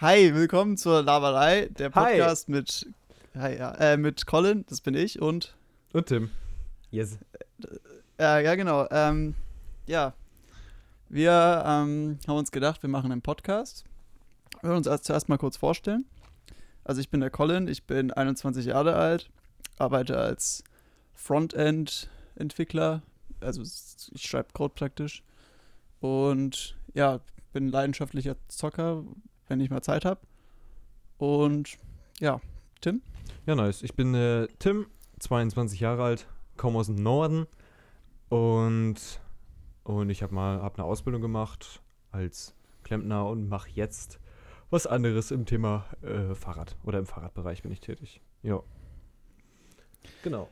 Hi, willkommen zur Laberei, der Podcast mit, hi, ja, äh, mit Colin, das bin ich, und. Und Tim. Yes. Äh, ja, genau. Ähm, ja, wir ähm, haben uns gedacht, wir machen einen Podcast. Wir wollen uns erst, zuerst mal kurz vorstellen. Also, ich bin der Colin, ich bin 21 Jahre alt, arbeite als Frontend-Entwickler. Also, ich schreibe Code praktisch. Und ja, bin leidenschaftlicher Zocker, wenn ich mal Zeit habe. Und ja, Tim? Ja, nice. Ich bin äh, Tim, 22 Jahre alt, komme aus dem Norden und, und ich habe mal hab eine Ausbildung gemacht als Klempner und mache jetzt was anderes im Thema äh, Fahrrad oder im Fahrradbereich bin ich tätig. Ja. Genau.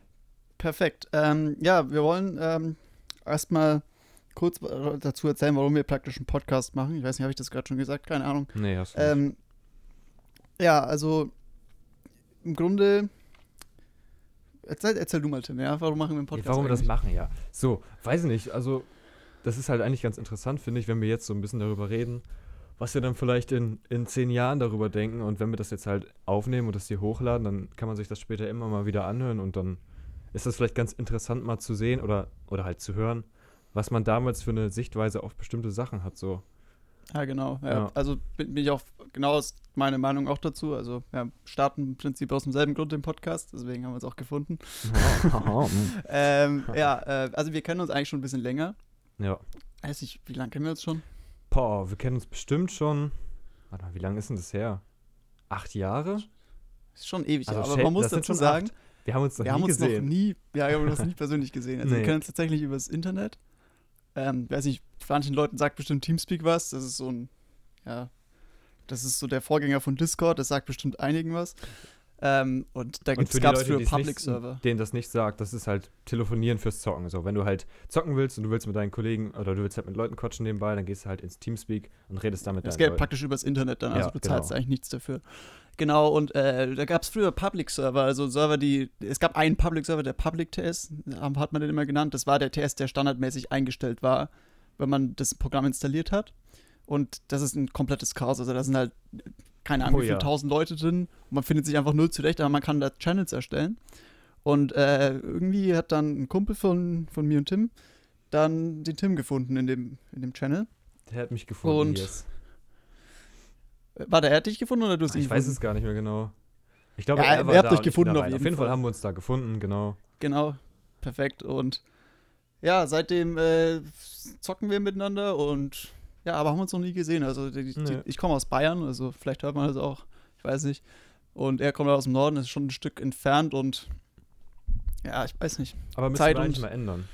Perfekt. Ähm, ja, wir wollen ähm, erstmal kurz dazu erzählen, warum wir praktisch einen Podcast machen. Ich weiß nicht, habe ich das gerade schon gesagt? Keine Ahnung. Nee, hast du ähm, Ja, also im Grunde. Erzähl, erzähl du mal, Tim, ja? Warum machen wir einen Podcast? Ja, warum wir das machen, ja. So, weiß ich nicht. Also, das ist halt eigentlich ganz interessant, finde ich, wenn wir jetzt so ein bisschen darüber reden, was wir dann vielleicht in, in zehn Jahren darüber denken. Und wenn wir das jetzt halt aufnehmen und das hier hochladen, dann kann man sich das später immer mal wieder anhören und dann ist das vielleicht ganz interessant mal zu sehen oder, oder halt zu hören, was man damals für eine Sichtweise auf bestimmte Sachen hat. So. Ja, genau. Ja. Ja. Also bin, bin, ich auch genau ist meine Meinung auch dazu. Also wir starten im Prinzip aus demselben Grund den Podcast, deswegen haben wir es auch gefunden. ähm, ja, äh, also wir kennen uns eigentlich schon ein bisschen länger. Ja. Weiß ich, wie lange kennen wir uns schon? Boah, wir kennen uns bestimmt schon. Warte mal, wie lange ist denn das her? Acht Jahre? Ist schon ewig, also aber man muss dazu sagen, acht. wir haben uns noch wir nie haben uns gesehen. Noch nie, ja, wir haben uns nie persönlich gesehen. Also nee. wir kennen uns tatsächlich übers Internet ähm, weiß nicht, manchen Leuten sagt bestimmt Teamspeak was. Das ist so ein, ja, das ist so der Vorgänger von Discord, das sagt bestimmt einigen was. Ähm, und da gab es für, Public Server. Denen das nicht sagt, das ist halt Telefonieren fürs Zocken. So, wenn du halt zocken willst und du willst mit deinen Kollegen oder du willst halt mit Leuten quatschen nebenbei, dann gehst du halt ins Teamspeak und redest damit Das geht praktisch übers Internet dann, also ja, du zahlst genau. eigentlich nichts dafür. Genau, und äh, da gab es früher Public Server, also Server, die, es gab einen Public Server, der Public TS, hat man den immer genannt, das war der TS, der standardmäßig eingestellt war, wenn man das Programm installiert hat. Und das ist ein komplettes Chaos, also da sind halt keine Ahnung, oh, wie viele ja. tausend Leute drin und man findet sich einfach null zurecht, aber man kann da Channels erstellen. Und äh, irgendwie hat dann ein Kumpel von, von mir und Tim dann den Tim gefunden in dem, in dem Channel. Der hat mich gefunden. Und yes. War der er dich gefunden oder du hast ihn Ich weiß es gar nicht mehr genau. Ich glaube, ja, er, war er hat dich gefunden auf jeden, auf jeden Fall. Fall. haben wir uns da gefunden, genau. Genau, perfekt. Und ja, seitdem äh, zocken wir miteinander und ja, aber haben uns noch nie gesehen. Also die, die, nee. ich komme aus Bayern, also vielleicht hört man das auch, ich weiß nicht. Und er kommt aus dem Norden, ist schon ein Stück entfernt und ja, ich weiß nicht. Aber müssen Zeit wir eigentlich mal ändern.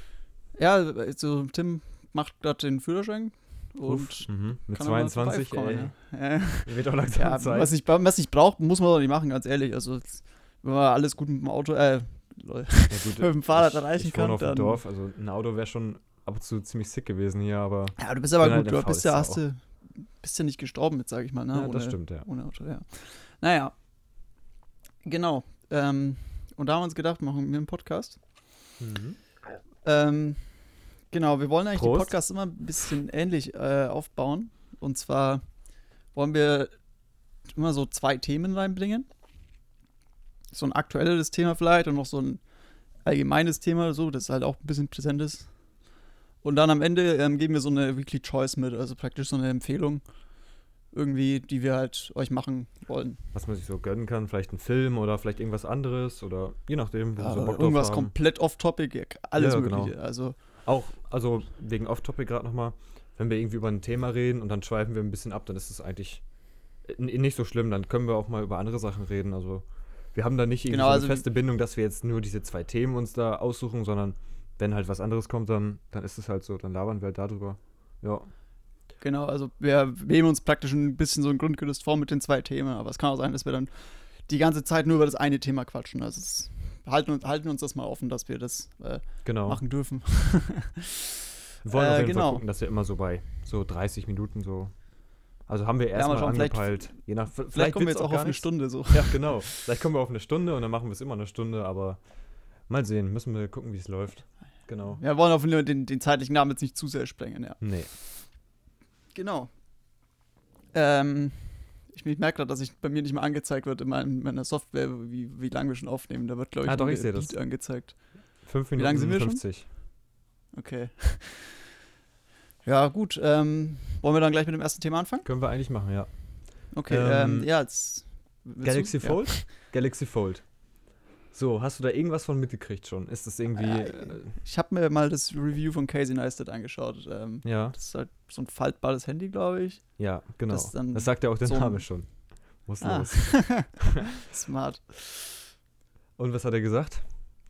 Ja, also Tim macht gerade den Führerschein und Uff, mhm. mit 22 ey. Ja. Wird auch langsam ja, Zeit. Was ich, was ich brauche, muss man doch nicht machen, ganz ehrlich. Also wenn man alles gut mit dem Auto, äh, ja, gut, mit dem Fahrrad erreichen ich, ich kann, auf dem Dorf, also ein Auto wäre schon ab und zu ziemlich sick gewesen hier, aber. Ja, du bist aber gut, halt du bist ja, hast du, bist ja nicht gestorben mit, sag ich mal, ne? Ja, ohne, das stimmt, ja. Ohne Auto, ja. Naja. Genau. Ähm, und da haben wir uns gedacht, machen wir einen Podcast. Mhm. Ähm, genau, wir wollen eigentlich Prost. den Podcast immer ein bisschen ähnlich äh, aufbauen. Und zwar wollen wir immer so zwei Themen reinbringen. So ein aktuelles Thema vielleicht und noch so ein allgemeines Thema, so, das halt auch ein bisschen präsent ist. Und dann am Ende ähm, geben wir so eine Weekly Choice mit, also praktisch so eine Empfehlung irgendwie, die wir halt euch machen wollen. Was man sich so gönnen kann, vielleicht ein Film oder vielleicht irgendwas anderes oder je nachdem, wo ja, so Bock Irgendwas haben. komplett off-topic, alles ja, genau. mögliche. Genau. Also auch, also wegen off-topic gerade nochmal, wenn wir irgendwie über ein Thema reden und dann schweifen wir ein bisschen ab, dann ist es eigentlich nicht so schlimm, dann können wir auch mal über andere Sachen reden. Also wir haben da nicht irgendwie genau, so eine also feste Bindung, dass wir jetzt nur diese zwei Themen uns da aussuchen, sondern wenn halt was anderes kommt, dann, dann ist es halt so, dann labern wir halt darüber. Ja. Genau, also wir nehmen uns praktisch ein bisschen so ein Grundgerüst vor mit den zwei Themen, aber es kann auch sein, dass wir dann die ganze Zeit nur über das eine Thema quatschen. Also es, halten, halten uns das mal offen, dass wir das äh, genau. machen dürfen. wir wollen äh, auf jeden genau. Fall gucken, dass wir immer so bei so 30 Minuten so also haben wir erstmal ja, angepeilt. Vielleicht, je nach, vielleicht, vielleicht kommen wir jetzt auch, auch auf eine Stunde so. Ja, genau. Vielleicht kommen wir auf eine Stunde und dann machen wir es immer eine Stunde, aber mal sehen. Müssen wir gucken, wie es läuft. Genau. Wir wollen auf den, den zeitlichen Namen jetzt nicht zu sehr sprengen, ja. Nee. Genau. Ähm, ich, ich merke gerade, dass ich bei mir nicht mehr angezeigt wird in, meiner Software, wie, wie lange wir schon aufnehmen. Da wird, glaube ich, Ah, doch, ich sehe das. angezeigt. 5 Wie Minuten lange sind wir schon? 50. Okay. Ja, gut. Ähm, wollen wir dann gleich mit dem ersten Thema anfangen? Können wir eigentlich machen, ja. Okay, Ähm, ähm, ja, jetzt. Galaxy? Fold? Galaxy Fold. So, hast du da irgendwas von mitgekriegt schon? Ist das irgendwie. Äh, Äh. Ich habe mir mal das Review von Casey Neistat angeschaut. Ähm, ja, das ist halt so ein faltbares Handy, glaube ich. ja, genau. das Das, sagt ja auch der so Name schon. Muss Ah. los. Smart. Und was hat er gesagt?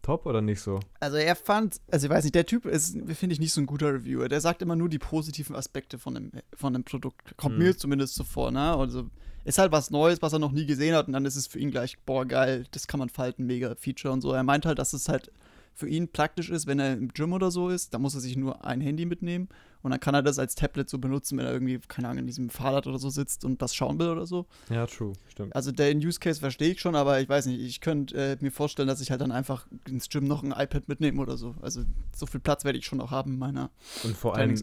Top oder nicht so? Also er fand, also ich weiß nicht, der Typ ist, finde ich, nicht so ein guter Reviewer. Der sagt immer nur die positiven Aspekte von dem, von dem Produkt. Kommt Mhm. mir zumindest so vor, ne? Also ist halt was Neues, was er noch nie gesehen hat und dann ist es für ihn gleich, boah, geil, das kann man falten, mega Feature und so. Er meint halt, dass es halt für ihn praktisch ist, wenn er im Gym oder so ist, da muss er sich nur ein Handy mitnehmen und dann kann er das als Tablet so benutzen, wenn er irgendwie, keine Ahnung, in diesem Fahrrad oder so sitzt und das schauen will oder so. Ja, true, stimmt. Also den Use Case verstehe ich schon, aber ich weiß nicht, ich könnte äh, mir vorstellen, dass ich halt dann einfach ins Gym noch ein iPad mitnehme oder so. Also so viel Platz werde ich schon noch haben in meiner Und vor allem,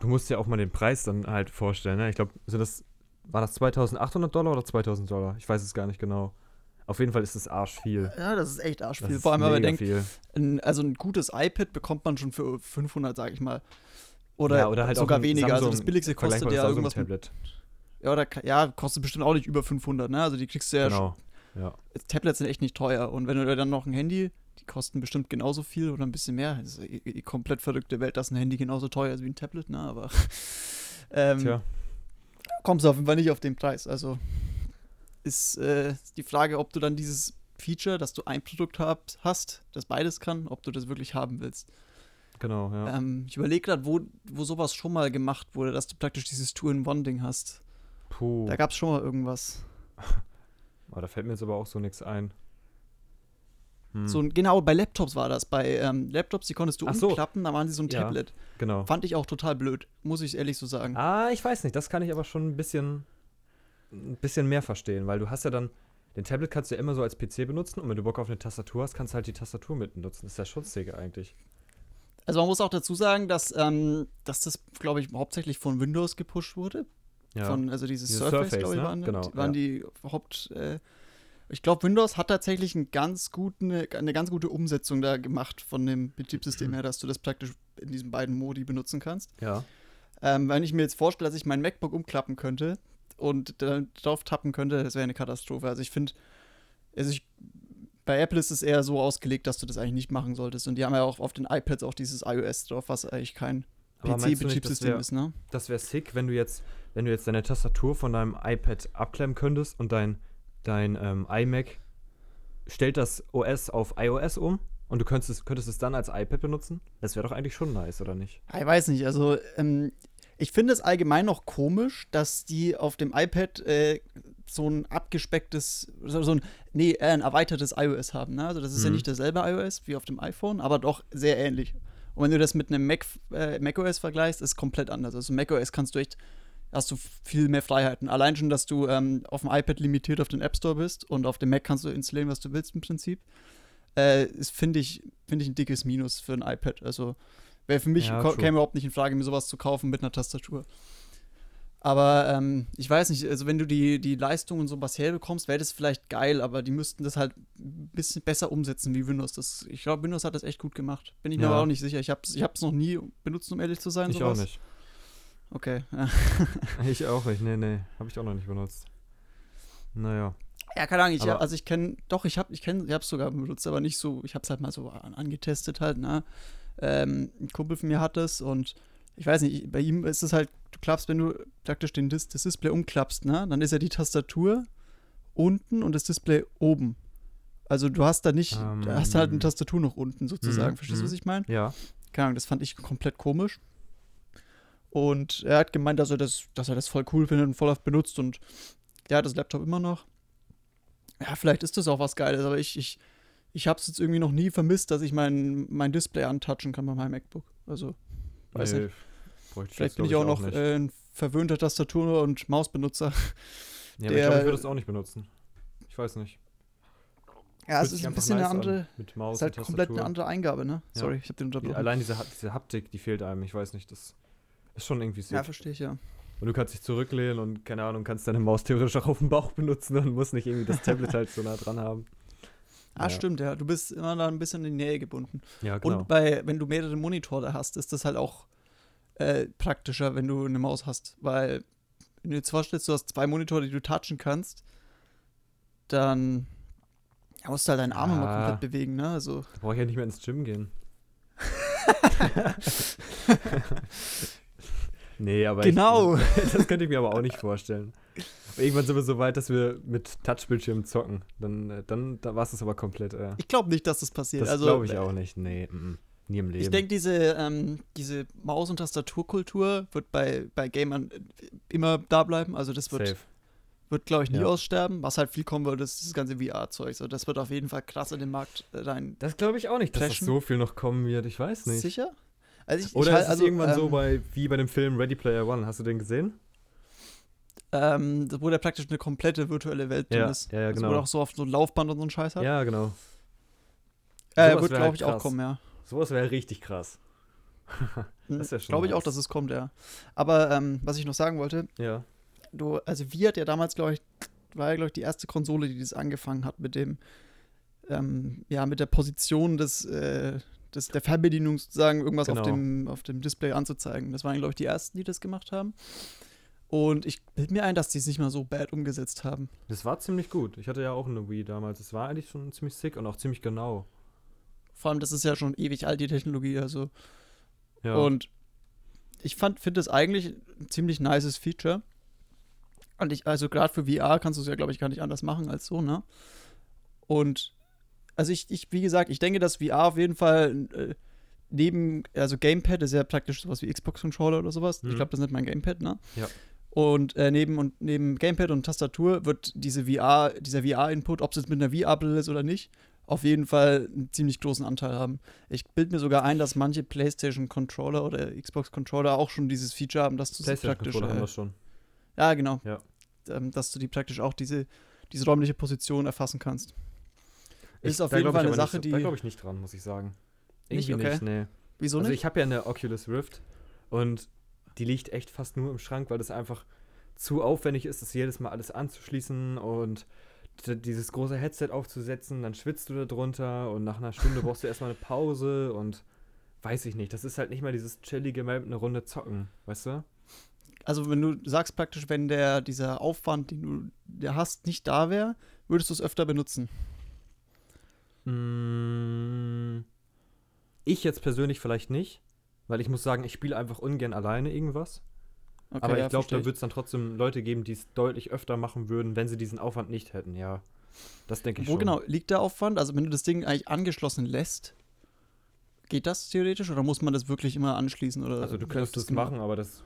du musst dir auch mal den Preis dann halt vorstellen. Ne? Ich glaube, sind das, war das 2800 Dollar oder 2000 Dollar? Ich weiß es gar nicht genau. Auf jeden Fall ist es arsch viel. Ja, das ist echt Das arschviel. ist Vor allem, wenn man denkt, ein, also ein gutes iPad bekommt man schon für 500, sag ich mal. Oder, ja, oder halt sogar weniger. also Samsung, das billigste kostet ja irgendwas. Tablet. ja, oder, ja, kostet bestimmt auch nicht über 500, ne? Also die kriegst du ja Genau. Ja. schon- Tablets sind echt nicht teuer. Und wenn du dann noch ein Handy, die kosten bestimmt genauso viel oder ein bisschen mehr. Das ist eine eh- eh komplett verrückte Welt, dass ein Handy genauso teuer ist wie ein Tablet, ne? Aber ähm, Tja. kommst du auf jeden Fall nicht auf den Preis. Also ist äh, die Frage, ob du dann dieses Feature, dass du ein Produkt hab, hast, das beides kann, ob du das wirklich haben willst. Genau, ja. Ähm, ich überlege gerade, wo, wo sowas schon mal gemacht wurde, dass du praktisch dieses Two-in-One-Ding hast. Puh. Da gab es schon mal irgendwas. Oh, da fällt mir jetzt aber auch so nichts ein. Hm. So, ein- genau, bei Laptops war das. Bei ähm, Laptops, die konntest du Ach so. umklappen, da waren sie so ein Ja. Tablet. genau. Fand ich auch total blöd, muss ich ehrlich so sagen. Ah, ich weiß nicht. Das kann ich aber schon ein bisschen, ein bisschen mehr verstehen, weil du hast ja dann, den Tablet kannst du ja immer so als PC benutzen und wenn du Bock auf eine Tastatur hast, kannst du halt die Tastatur mit benutzen. Das ist ja Schutzsäge eigentlich. Also man muss auch dazu sagen, dass, ähm, dass das, glaube ich, hauptsächlich von Windows gepusht wurde. Ja. Von, also dieses Dieses Surface, Surface, glaube ich, ne? waren, Genau, waren ja. die Haupt. Äh, ich glaube, Windows hat tatsächlich einen ganz guten, eine ganz gute Umsetzung da gemacht von dem Betriebssystem her, dass du das praktisch in diesen beiden Modi benutzen kannst. ja. Ähm, wenn ich mir jetzt vorstelle, dass ich mein MacBook umklappen könnte und dann drauf tappen könnte, das wäre eine Katastrophe. Also ich finde, also ich, bei Apple ist es eher so ausgelegt, dass du das eigentlich nicht machen solltest. Und die haben ja auch auf den iPads auch dieses iOS drauf, was eigentlich kein PC-Betriebssystem ist, ne? Das wäre sick, wenn du jetzt, wenn du jetzt deine Tastatur von deinem iPad abklemmen könntest und dein, dein ähm, iMac stellt das OS auf iOS um und du könntest es, könntest es dann als iPad benutzen. Das wäre doch eigentlich schon nice, oder nicht? Ich weiß nicht, also ähm, ich finde es allgemein noch komisch, dass die auf dem iPad äh, so ein abgespecktes, so, so ein, nee, äh, ein erweitertes iOS haben. Ne? Also das ist ja Mhm. nicht dasselbe iOS wie auf dem iPhone, aber doch sehr ähnlich. Und wenn du das mit einem Mac, äh, macOS vergleichst, ist komplett anders. Also macOS kannst du echt, hast du viel mehr Freiheiten. Allein schon, dass du ähm, auf dem iPad limitiert auf den App Store bist und auf dem Mac kannst du installieren, was du willst im Prinzip. Äh, ist, finde ich, finde ich ein dickes Minus für ein iPad. Also wäre für mich, Ja, käme überhaupt nicht in Frage, mir sowas zu kaufen mit einer Tastatur. Aber ähm, ich weiß nicht, also wenn du die, die Leistung und sowas herbekommst, wäre das vielleicht geil, aber die müssten das halt ein bisschen besser umsetzen wie Windows. Das, ich glaube, Windows hat das echt gut gemacht. Bin ich mir Ja. aber auch nicht sicher. Ich habe es ich hab's noch nie benutzt, um ehrlich zu sein. ich sowas. auch nicht. Okay. Ich auch nicht. Nee, nee. Habe ich auch noch nicht benutzt. Naja. Ja, keine Ahnung, ich, Aber- also ich kenne, doch, ich habe ich kenn, ich hab's sogar benutzt, aber nicht so, ich habe es halt mal so an, angetestet halt, ne? Ähm, ein Kumpel von mir hat es und ich weiß nicht, ich- bei ihm ist es halt, du klappst, wenn du praktisch den Dis das Display umklappst, ne? Dann ist ja die Tastatur unten und das Display oben. Also du hast da nicht, Ähm, du hast halt eine Tastatur noch unten sozusagen. mhm, Verstehst du, was mhm. ich meine? Ja. Keine Ahnung, das fand ich komplett komisch. Und er hat gemeint, dass er das, dass er das voll cool findet und voll oft benutzt und der hat das Laptop immer noch. Ja, vielleicht ist das auch was Geiles, aber ich, ich, ich habe es jetzt irgendwie noch nie vermisst, dass ich mein, mein Display antouchen kann bei meinem MacBook. Also, weiß nee, nicht. Bräuchte Vielleicht jetzt, bin ich glaub auch noch äh, ein verwöhnter Tastatur- und Mausbenutzer. ja, aber ich glaube, ich würde es auch nicht benutzen. Ich weiß nicht. Ja, es ist ein bisschen eine nice an, andere, Mit Maus ist halt komplett eine andere Eingabe, ne? Ja. Sorry, ich habe den Die, unterbrochen. allein diese, diese Haptik, die fehlt einem. Ich weiß nicht, das ist schon irgendwie sick. Ja, verstehe ich, ja. Und du kannst dich zurücklehnen und, keine Ahnung, kannst deine Maus theoretisch auch auf dem Bauch benutzen und musst nicht irgendwie das Tablet halt so nah dran haben. Ah, ja. stimmt, ja. Du bist immer da ein bisschen in die Nähe gebunden. Ja, genau. Und bei, wenn du mehrere Monitore hast, ist das halt auch äh, praktischer, wenn du eine Maus hast. Weil, wenn du jetzt vorstellst, du hast zwei Monitore, die du touchen kannst, dann musst du halt deinen Arm ja. immer komplett bewegen, ne? Also. Da brauche ich ja nicht mehr ins Gym gehen. nee, aber genau. Ich, das könnte ich mir aber auch nicht vorstellen. Irgendwann sind wir so weit, dass wir mit Touchbildschirmen zocken. Dann, äh, dann da war es aber komplett. Äh, ich glaube nicht, dass das passiert. Das also, glaube ich auch nicht. Nee, m -m. Nie im Leben. Ich denke, diese, ähm, diese Maus- und Tastaturkultur wird bei, bei Gamern immer da bleiben. Also das wird, wird glaube ich, nie ja. aussterben. Was halt viel kommen wird, ist das ganze VR-Zeug. So, das wird auf jeden Fall krass in den Markt äh, rein. Das glaube ich auch nicht, dass das so viel noch kommen wird. Ich weiß nicht. Sicher? Also ich, Oder ich, ist es also, irgendwann ähm, so bei, wie bei dem Film Ready Player One? Hast du den gesehen? Ähm, wo der praktisch eine komplette virtuelle Welt ja, drin ist. Ja, ja, also, genau. wo auch so auf so ein Laufband und so ein Scheiß hat. Ja, genau. Äh, wird, glaube halt ich, krass. auch kommen, ja. Sowas wäre richtig krass. das wäre schon. Glaube ich auch, dass es kommt, ja. Aber ähm, was ich noch sagen wollte, ja. du, also Wii hat ja damals, glaube ich, war ja, glaube ich, die erste Konsole, die das angefangen hat mit dem, ähm, ja, mit der Position des, äh, des, der Fernbedienung sozusagen irgendwas Genau. auf, dem, auf dem Display anzuzeigen. Das waren, glaube ich, die ersten, die das gemacht haben. Und ich bilde mir ein, dass die es nicht mal so bad umgesetzt haben. Das war ziemlich gut. Ich hatte ja auch eine Wii damals. Das war eigentlich schon ziemlich sick und auch ziemlich genau. Vor allem, das ist ja schon ewig alt, die Technologie, also. Ja. Und ich finde das eigentlich ein ziemlich nices Feature. Und ich, also gerade für VR kannst du es ja, glaube ich, gar nicht anders machen als so, ne? Und also ich, ich, wie gesagt, ich denke, dass VR auf jeden Fall äh, neben, also Gamepad ist ja praktisch sowas wie Xbox-Controller oder sowas. Mhm. Ich glaube, das nennt man Gamepad, ne? Ja. Und äh, neben, und neben Gamepad und Tastatur wird diese VR, dieser VR-Input, ob es jetzt mit einer VR-Brille ist oder nicht, auf jeden Fall einen ziemlich großen Anteil haben. Ich bilde mir sogar ein, dass manche PlayStation-Controller oder Xbox-Controller auch schon dieses Feature haben, dass du sie praktisch. PlayStation-Controller haben Äh, wir schon. ja, genau. Ja. Ähm, dass du die praktisch auch diese, diese räumliche Position erfassen kannst. Ich- Ist auf jeden Fall eine nicht Sache, so, die- Da glaube ich nicht dran, muss ich sagen. Nicht? Irgendwie Okay. nicht, nee. Wieso also nicht? ich habe ja eine Oculus Rift und die liegt echt fast nur im Schrank, weil das einfach zu aufwendig ist, das jedes Mal alles anzuschließen und dieses große Headset aufzusetzen, dann schwitzt du da drunter und nach einer Stunde brauchst du erstmal eine Pause und weiß ich nicht, das ist halt nicht mal dieses chillige mal eine Runde zocken, weißt du? Also, wenn du sagst praktisch, wenn der, dieser Aufwand, den du der hast, nicht da wäre, würdest du es öfter benutzen. Mm, Ich jetzt persönlich vielleicht nicht, weil ich muss sagen, ich spiele einfach ungern alleine irgendwas. Okay, Aber ja, ich glaube, versteh da wird es dann trotzdem Leute geben, die es deutlich öfter machen würden, wenn sie diesen Aufwand nicht hätten, ja. Das denke ich Wo schon. genau liegt der Aufwand? Also, wenn du das Ding eigentlich angeschlossen lässt, geht das theoretisch oder muss man das wirklich immer anschließen? Oder Also du könntest das es machen, aber das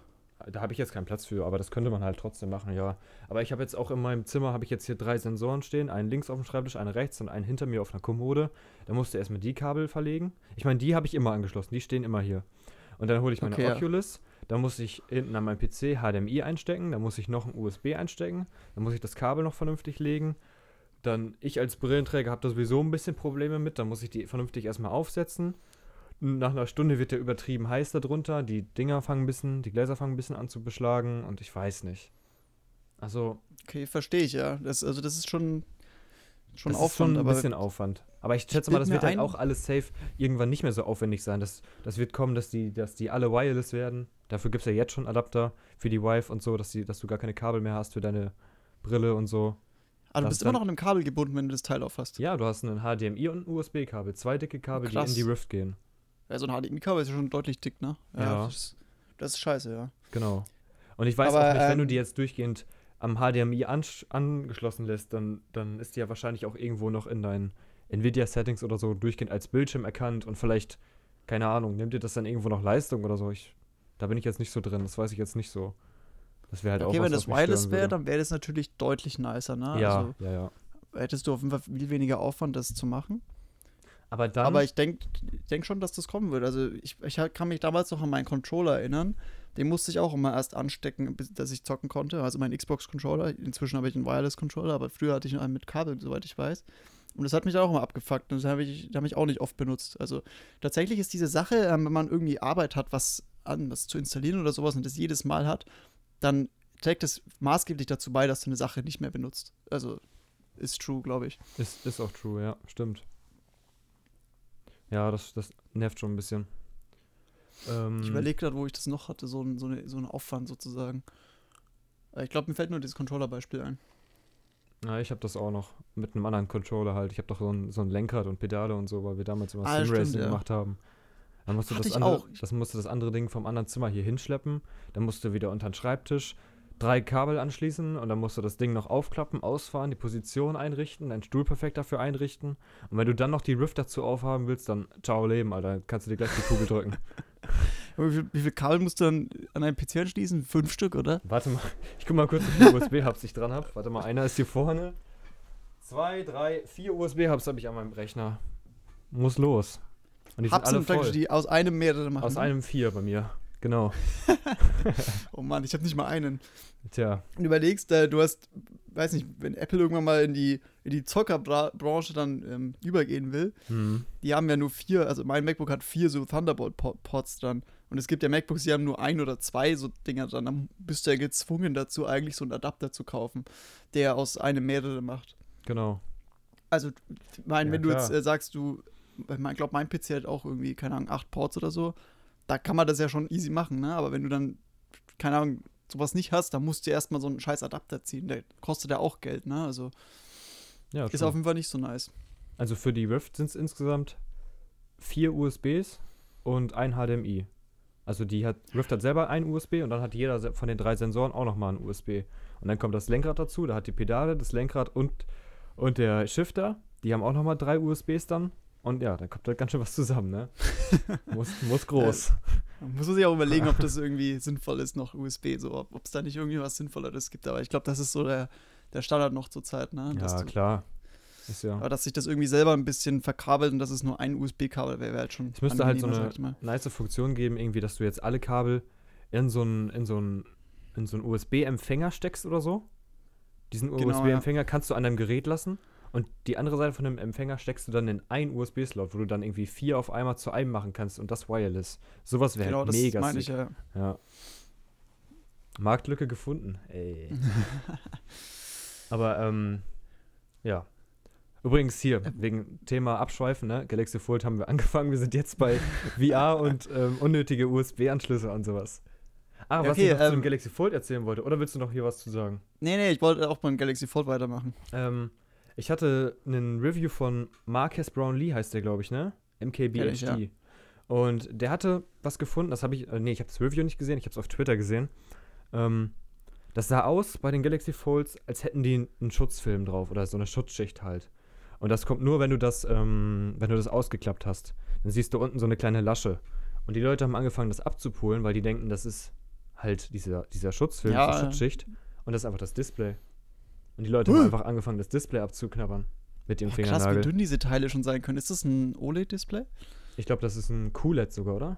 da habe ich jetzt keinen Platz für, aber das könnte man halt trotzdem machen, ja. Aber ich habe jetzt auch in meinem Zimmer habe ich jetzt hier drei Sensoren stehen, einen links auf dem Schreibtisch, einen rechts und einen hinter mir auf einer Kommode. Da musst du erstmal die Kabel verlegen. Ich meine, die habe ich immer angeschlossen, die stehen immer hier. Und dann hole ich meine Okay, ja. Da muss ich hinten an meinem PC HDMI einstecken, da muss ich noch ein USB einstecken, dann muss ich das Kabel noch vernünftig legen. Dann, ich als Brillenträger habe da sowieso ein bisschen Probleme mit, dann muss ich die vernünftig erstmal aufsetzen. Nach einer Stunde wird der übertrieben heiß darunter, die Dinger fangen ein bisschen, die Gläser fangen ein bisschen an zu beschlagen und ich weiß nicht. Also, Okay, verstehe ich, ja. Das, also, das ist schon, schon das Aufwand, ist schon ein aber bisschen Aufwand. Aber ich schätze mal, das wird halt ein- auch alles safe irgendwann nicht mehr so aufwendig sein. Das, das wird kommen, dass die, dass die alle wireless werden. Dafür gibt es ja jetzt schon Adapter für die Wife und so, dass, die, dass du gar keine Kabel mehr hast für deine Brille und so. aber du das bist immer noch an einem Kabel gebunden, wenn du das Teil aufhast. Ja, du hast einen HDMI und ein USB-Kabel. Zwei dicke Kabel, die Krass. in die Rift gehen. Ja, so ein HDMI-Kabel ist ja schon deutlich dick, ne? Ja. Das, ist, das ist scheiße, ja. Genau. Und ich weiß Aber, auch nicht, wenn du ähm, die jetzt durchgehend am HDMI angeschlossen lässt, dann, dann ist die ja wahrscheinlich auch irgendwo noch in deinen Nvidia-Settings oder so durchgehend als Bildschirm erkannt und vielleicht, keine Ahnung, nimmt dir das dann irgendwo noch Leistung oder so. Ich, da bin ich jetzt nicht so drin, das weiß ich jetzt nicht so. Das wäre halt Okay, auch was, wenn das was mich Wireless wäre, dann wäre das natürlich deutlich nicer, ne? Ja, Also ja, ja. hättest du auf jeden Fall viel weniger Aufwand, das zu machen. Aber dann, Aber ich denke denk schon, dass das kommen wird. Also ich, ich kann mich damals noch an meinen Controller erinnern. Den musste ich auch immer erst anstecken, bis dass ich zocken konnte. Also mein Xbox-Controller. Inzwischen habe ich einen Wireless-Controller, aber früher hatte ich einen mit Kabel, soweit ich weiß. Und das hat mich auch immer abgefuckt. Und das habe ich, das hab ich auch nicht oft benutzt. Also tatsächlich ist diese Sache, ähm, wenn man irgendwie Arbeit hat, was an, was zu installieren oder sowas und das jedes Mal hat, dann trägt es maßgeblich dazu bei, dass du eine Sache nicht mehr benutzt. Also ist true, glaube ich. Ist, ist auch true, ja, stimmt. Ja, das, das nervt schon ein bisschen. Ähm, ich überlege gerade, wo ich das noch hatte, so, ein, so, eine, so einen Aufwand sozusagen. Ich glaube, mir fällt nur dieses Controller-Beispiel ein. Ja, ich habe das auch noch mit einem anderen Controller halt. Ich habe doch so ein, so ein Lenkrad und Pedale und so, weil wir damals immer ah, Sim ja. gemacht haben. Dann musst du das andere, das musst du das andere Ding vom anderen Zimmer hier hinschleppen. Dann musst du wieder unter den Schreibtisch drei Kabel anschließen und dann musst du das Ding noch aufklappen, ausfahren, die Position einrichten, deinen Stuhl perfekt dafür einrichten. Und wenn du dann noch die Rift dazu aufhaben willst, dann ciao Leben, Alter. Dann kannst du dir gleich die Kugel drücken. wie, viel, wie viel Kabel musst du dann an einem PC anschließen? Fünf Stück, oder? Warte mal, ich guck mal kurz, wie viele USB-Hubs ich dran habe. Warte mal, einer ist hier vorne. Zwei, drei, vier USB-Hubs habe ich an meinem Rechner. Muss los. Und die Hubs sind alle voll. die aus einem mehrere machen. Aus ne? einem vier bei mir. Genau. oh Mann, ich habe nicht mal einen. Tja. Und überlegst, äh, du hast, weiß nicht, wenn Apple irgendwann mal in die, in die Zockerbranche dann ähm, übergehen will, mhm. die haben ja nur vier, also mein MacBook hat vier so Thunderbolt-Ports dran. Und es gibt ja MacBooks, die haben nur ein oder zwei so Dinger dran. Dann bist du ja gezwungen dazu, eigentlich so einen Adapter zu kaufen, der aus einem mehrere macht. Genau. Also, ich meine, ja, wenn klar. du jetzt äh, sagst, du, ich glaube, mein PC hat auch irgendwie, keine Ahnung, acht Ports oder so da kann man das ja schon easy machen, ne? Aber wenn du dann, keine Ahnung, sowas nicht hast, dann musst du erstmal so einen scheiß Adapter ziehen. Der kostet ja auch Geld, ne? Also ja, ist auf jeden Fall nicht so nice. Also für die Rift sind es insgesamt vier USBs und ein HDMI. Also die hat, Rift hat selber ein USB und dann hat jeder von den drei Sensoren auch nochmal ein USB. Und dann kommt das Lenkrad dazu, da hat die Pedale, das Lenkrad und, und der Shifter. Die haben auch nochmal drei USBs dann. Und ja, da kommt halt ganz schön was zusammen, ne? muss, muss groß. Ja, muss man sich auch überlegen, ob das irgendwie sinnvoll ist, noch USB, so, ob es da nicht irgendwie was Sinnvolleres gibt. Aber ich glaube, das ist so der, der Standard noch zur Zeit, ne? ja, du, klar. Ist ja. Aber dass sich das irgendwie selber ein bisschen verkabelt und dass es nur ein USB-Kabel wäre, wäre halt schon. Es müsste halt so eine nice Funktion geben, irgendwie, dass du jetzt alle Kabel in so einen in so in so einen USB-Empfänger steckst oder so. Diesen genau, USB-Empfänger ja. kannst du an deinem Gerät lassen und die andere Seite von dem Empfänger steckst du dann in einen USB-Slot, wo du dann irgendwie vier auf einmal zu einem machen kannst und das wireless. Sowas wäre genau, halt mega das Ich, ja. ja. Marktlücke gefunden. Ey. Aber ähm, ja. Übrigens hier, wegen Thema Abschweifen, ne? Galaxy Fold haben wir angefangen. Wir sind jetzt bei VR und ähm, unnötige USB-Anschlüsse und sowas. Ah, okay, was ich noch ähm, zu dem Galaxy Fold erzählen wollte. Oder willst du noch hier was zu sagen? Nee, nee, ich wollte auch beim Galaxy Fold weitermachen. Ähm, ich hatte einen Review von Marcus Brownlee, heißt der, glaube ich, ne? MKBHD. Ja, ja. Und der hatte was gefunden, das habe ich, äh, nee, ich habe das Review nicht gesehen, ich habe es auf Twitter gesehen. Ähm, das sah aus bei den Galaxy Folds, als hätten die einen Schutzfilm drauf oder so eine Schutzschicht halt. Und das kommt nur, wenn du das, ähm, wenn du das ausgeklappt hast. Dann siehst du unten so eine kleine Lasche. Und die Leute haben angefangen, das abzupolen, weil die denken, das ist halt dieser, dieser Schutzfilm, ja, diese Schutzschicht. Und das ist einfach das Display. Und die Leute huh. haben einfach angefangen, das Display abzuknabbern mit dem ja, Fingernagel. Krass, wie dünn diese Teile schon sein können. Ist das ein OLED-Display? Ich glaube, das ist ein QLED sogar, oder?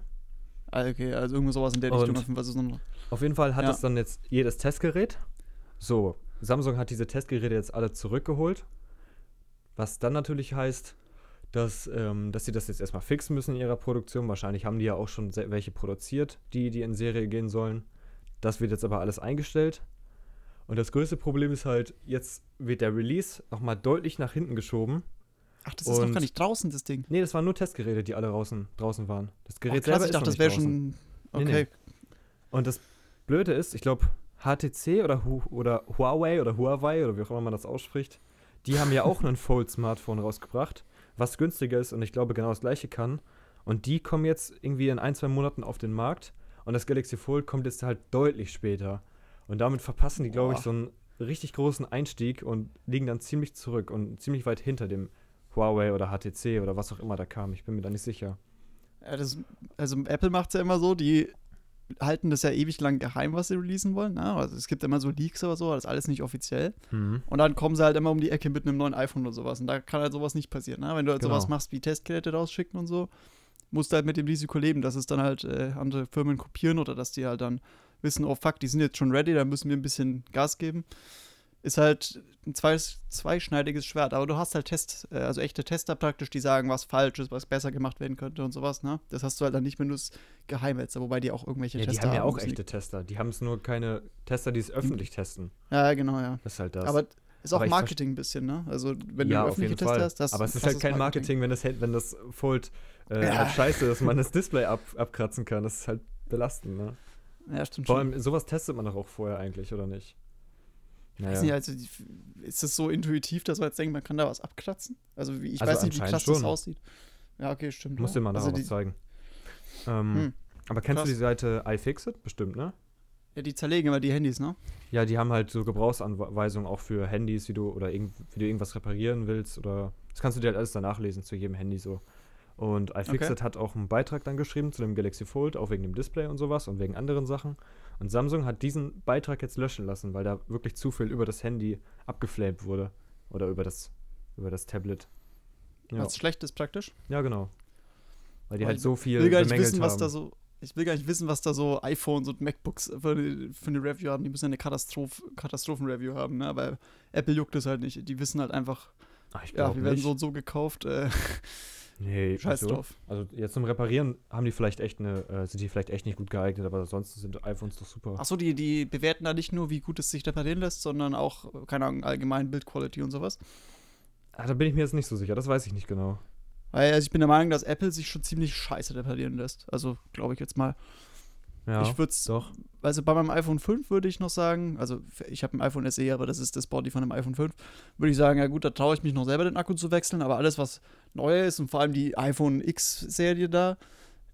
Ah, okay, also irgendwo sowas in der Richtung. Auf jeden, Fall, auf jeden Fall hat ja. es dann jetzt jedes Testgerät. So, Samsung hat diese Testgeräte jetzt alle zurückgeholt. Was dann natürlich heißt, dass, ähm, dass sie das jetzt erstmal fixen müssen in ihrer Produktion. Wahrscheinlich haben die ja auch schon welche produziert, die, die in Serie gehen sollen. Das wird jetzt aber alles eingestellt. Und das größte Problem ist halt, jetzt wird der Release nochmal deutlich nach hinten geschoben. Ach, das ist noch gar nicht draußen, das Ding. Nee, das waren nur Testgeräte, die alle draußen, draußen waren. Das Gerät Ach, krass, selber ich dachte, das wäre schon. Okay. Nee, nee. Und das Blöde ist, ich glaube, HTC oder, Hu oder Huawei oder Huawei oder wie auch immer man das ausspricht, die haben ja auch ein Fold-Smartphone rausgebracht, was günstiger ist und ich glaube genau das gleiche kann. Und die kommen jetzt irgendwie in ein, zwei Monaten auf den Markt und das Galaxy Fold kommt jetzt halt deutlich später. Und damit verpassen die, glaube ich, so einen richtig großen Einstieg und liegen dann ziemlich zurück und ziemlich weit hinter dem Huawei oder HTC oder was auch immer da kam. Ich bin mir da nicht sicher. Ja, das, also Apple macht es ja immer so, die halten das ja ewig lang geheim, was sie releasen wollen. Ne? Also es gibt immer so Leaks oder so, das ist alles nicht offiziell. Mhm. Und dann kommen sie halt immer um die Ecke mit einem neuen iPhone oder sowas. Und da kann halt sowas nicht passieren. Ne? Wenn du halt genau. sowas machst wie Testgeräte rausschicken und so, musst du halt mit dem Risiko leben, dass es dann halt äh, andere Firmen kopieren oder dass die halt dann wissen, oh fuck, die sind jetzt schon ready, da müssen wir ein bisschen Gas geben. ist halt ein zweischneidiges Schwert. Aber du hast halt Tests, äh, also echte Tester praktisch, die sagen, was falsch ist, was besser gemacht werden könnte und sowas, ne? Das hast du halt dann nicht, wenn du es geheim hältst, wobei die auch irgendwelche ja, Tester haben. Die haben ja auch echte Tester. Die haben es nur keine Tester, die es öffentlich testen. Ja, genau, ja. Das ist halt das. Aber ist auch Marketing ein bisschen, ne? Also, wenn ja, du öffentliche Tester Fall. hast, das Aber es ist halt kein Marketing, wenn das, wenn das Fold äh, Ja. halt scheiße ist, man das Display ab, abkratzen kann. Das ist halt belastend, ne? Ja, stimmt Vor schon. allem, sowas testet man doch auch vorher eigentlich, oder nicht? Weiß nicht, also, ist es so intuitiv, dass man jetzt denkt, man kann da was abkratzen? Also, wie, ich Also weiß nicht, wie krass das schon. aussieht. Ja, okay, stimmt. Muss ja. dir mal also nachher die, was zeigen. Ähm, Hm, aber kennst krass. du die Seite iFixit? Bestimmt, ne? Ja, die zerlegen immer die Handys, ne? Ja, die haben halt so Gebrauchsanweisungen auch für Handys, wie du oder irgend, wie du irgendwas reparieren willst oder das kannst du dir halt alles danach lesen zu jedem Handy so. Und iFixit hat auch einen Beitrag dann geschrieben zu dem Galaxy Fold, auch wegen dem Display und sowas und wegen anderen Sachen. Und Samsung hat diesen Beitrag jetzt löschen lassen, weil da wirklich zu viel über das Handy abgeflamed wurde oder über das über das Tablet. Ja, Was schlecht ist praktisch. ja genau. Weil die Aber halt so Ich viel will gar nicht wissen, was haben. da so. Ich will gar nicht wissen, was da so iPhones und MacBooks für eine, für eine Review haben. Die müssen ja eine Katastroph Katastrophen-Review haben, ne? Aber Apple juckt es halt nicht. Die wissen halt einfach, Ach, ich ja, wir werden nicht. so und so gekauft. Äh, Nee, scheiß wieso? drauf. Also jetzt zum Reparieren haben die vielleicht echt eine, äh, sind die vielleicht echt nicht gut geeignet, aber ansonsten sind iPhones doch super. Achso, die, die bewerten da nicht nur, wie gut es sich reparieren lässt, sondern auch, keine Ahnung, allgemein Bildquality und sowas. Ah, da bin ich mir jetzt nicht so sicher, das weiß ich nicht genau. Weil also ich bin der Meinung, dass Apple sich schon ziemlich scheiße reparieren lässt. Also glaube ich jetzt mal. Ja, ich würde es, doch. also bei meinem iPhone 5 würde ich noch sagen, also ich habe ein iPhone SE, aber das ist das Body von einem iPhone 5, würde ich sagen, ja gut, da traue ich mich noch selber den Akku zu wechseln, aber alles, was neu ist und vor allem die iPhone X-Serie da,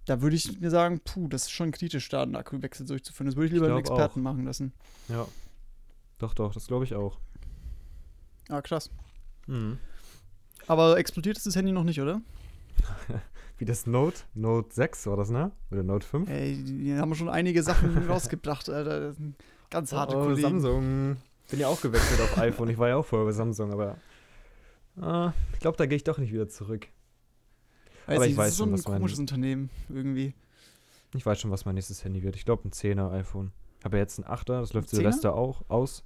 da würde ich mir sagen, puh, das ist schon kritisch, da einen Akkuwechsel durchzuführen. Das würde ich lieber einen glaub Experten machen lassen. Ja. Doch, doch, das glaube ich auch. Ah, krass. Mhm. Aber explodiert ist das Handy noch nicht, oder? Wie das Note, Note 6 war das, ne? Oder Note 5? Ey, die haben schon einige Sachen rausgebracht, Alter. Ganz harte oh, Kollegen. Samsung. Bin ja auch gewechselt auf iPhone. Ich war ja auch vorher bei Samsung, aber ah, ich glaube, da gehe ich doch nicht wieder zurück. Weiß aber ich das weiß ist so schon, ein was mein- komisches Unternehmen irgendwie. Ich weiß schon, was mein nächstes Handy wird. Ich glaube, ein 10er iPhone. Ich habe ja jetzt ein 8er, das läuft Ein 10er? Silvester auch aus.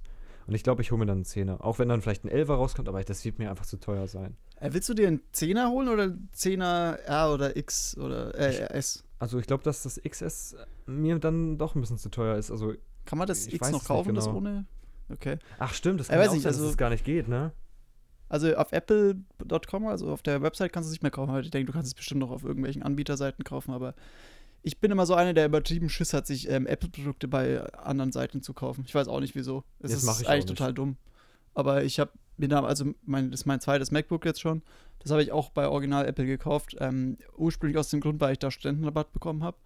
Und ich glaube, ich hole mir dann einen 10er. Auch wenn dann vielleicht ein 11er rauskommt, aber das wird mir einfach zu teuer sein. Äh, willst du dir einen 10er holen oder einen 10er R oder X oder äh, S? Also ich glaube, dass das XS mir dann doch ein bisschen zu teuer ist. Also, Kann man das Ich X noch kaufen, das genau. ohne? Okay. ach stimmt, das Ja, kann ja, weiß auch nicht, sein, also- dass es gar nicht geht, ne? Also auf apple.com, also auf der Website kannst du es nicht mehr kaufen, aber ich denke, du kannst es bestimmt noch auf irgendwelchen Anbieterseiten kaufen, aber ich bin immer so einer, der übertrieben Schiss hat, sich ähm, Apple-Produkte bei anderen Seiten zu kaufen. Ich weiß auch nicht wieso. Es ist eigentlich total dumm. Aber ich habe mir da, also mein, das ist mein zweites MacBook jetzt schon. Das habe ich auch bei Original Apple gekauft. Ähm, ursprünglich aus dem Grund, weil ich da Studentenrabatt bekommen habe.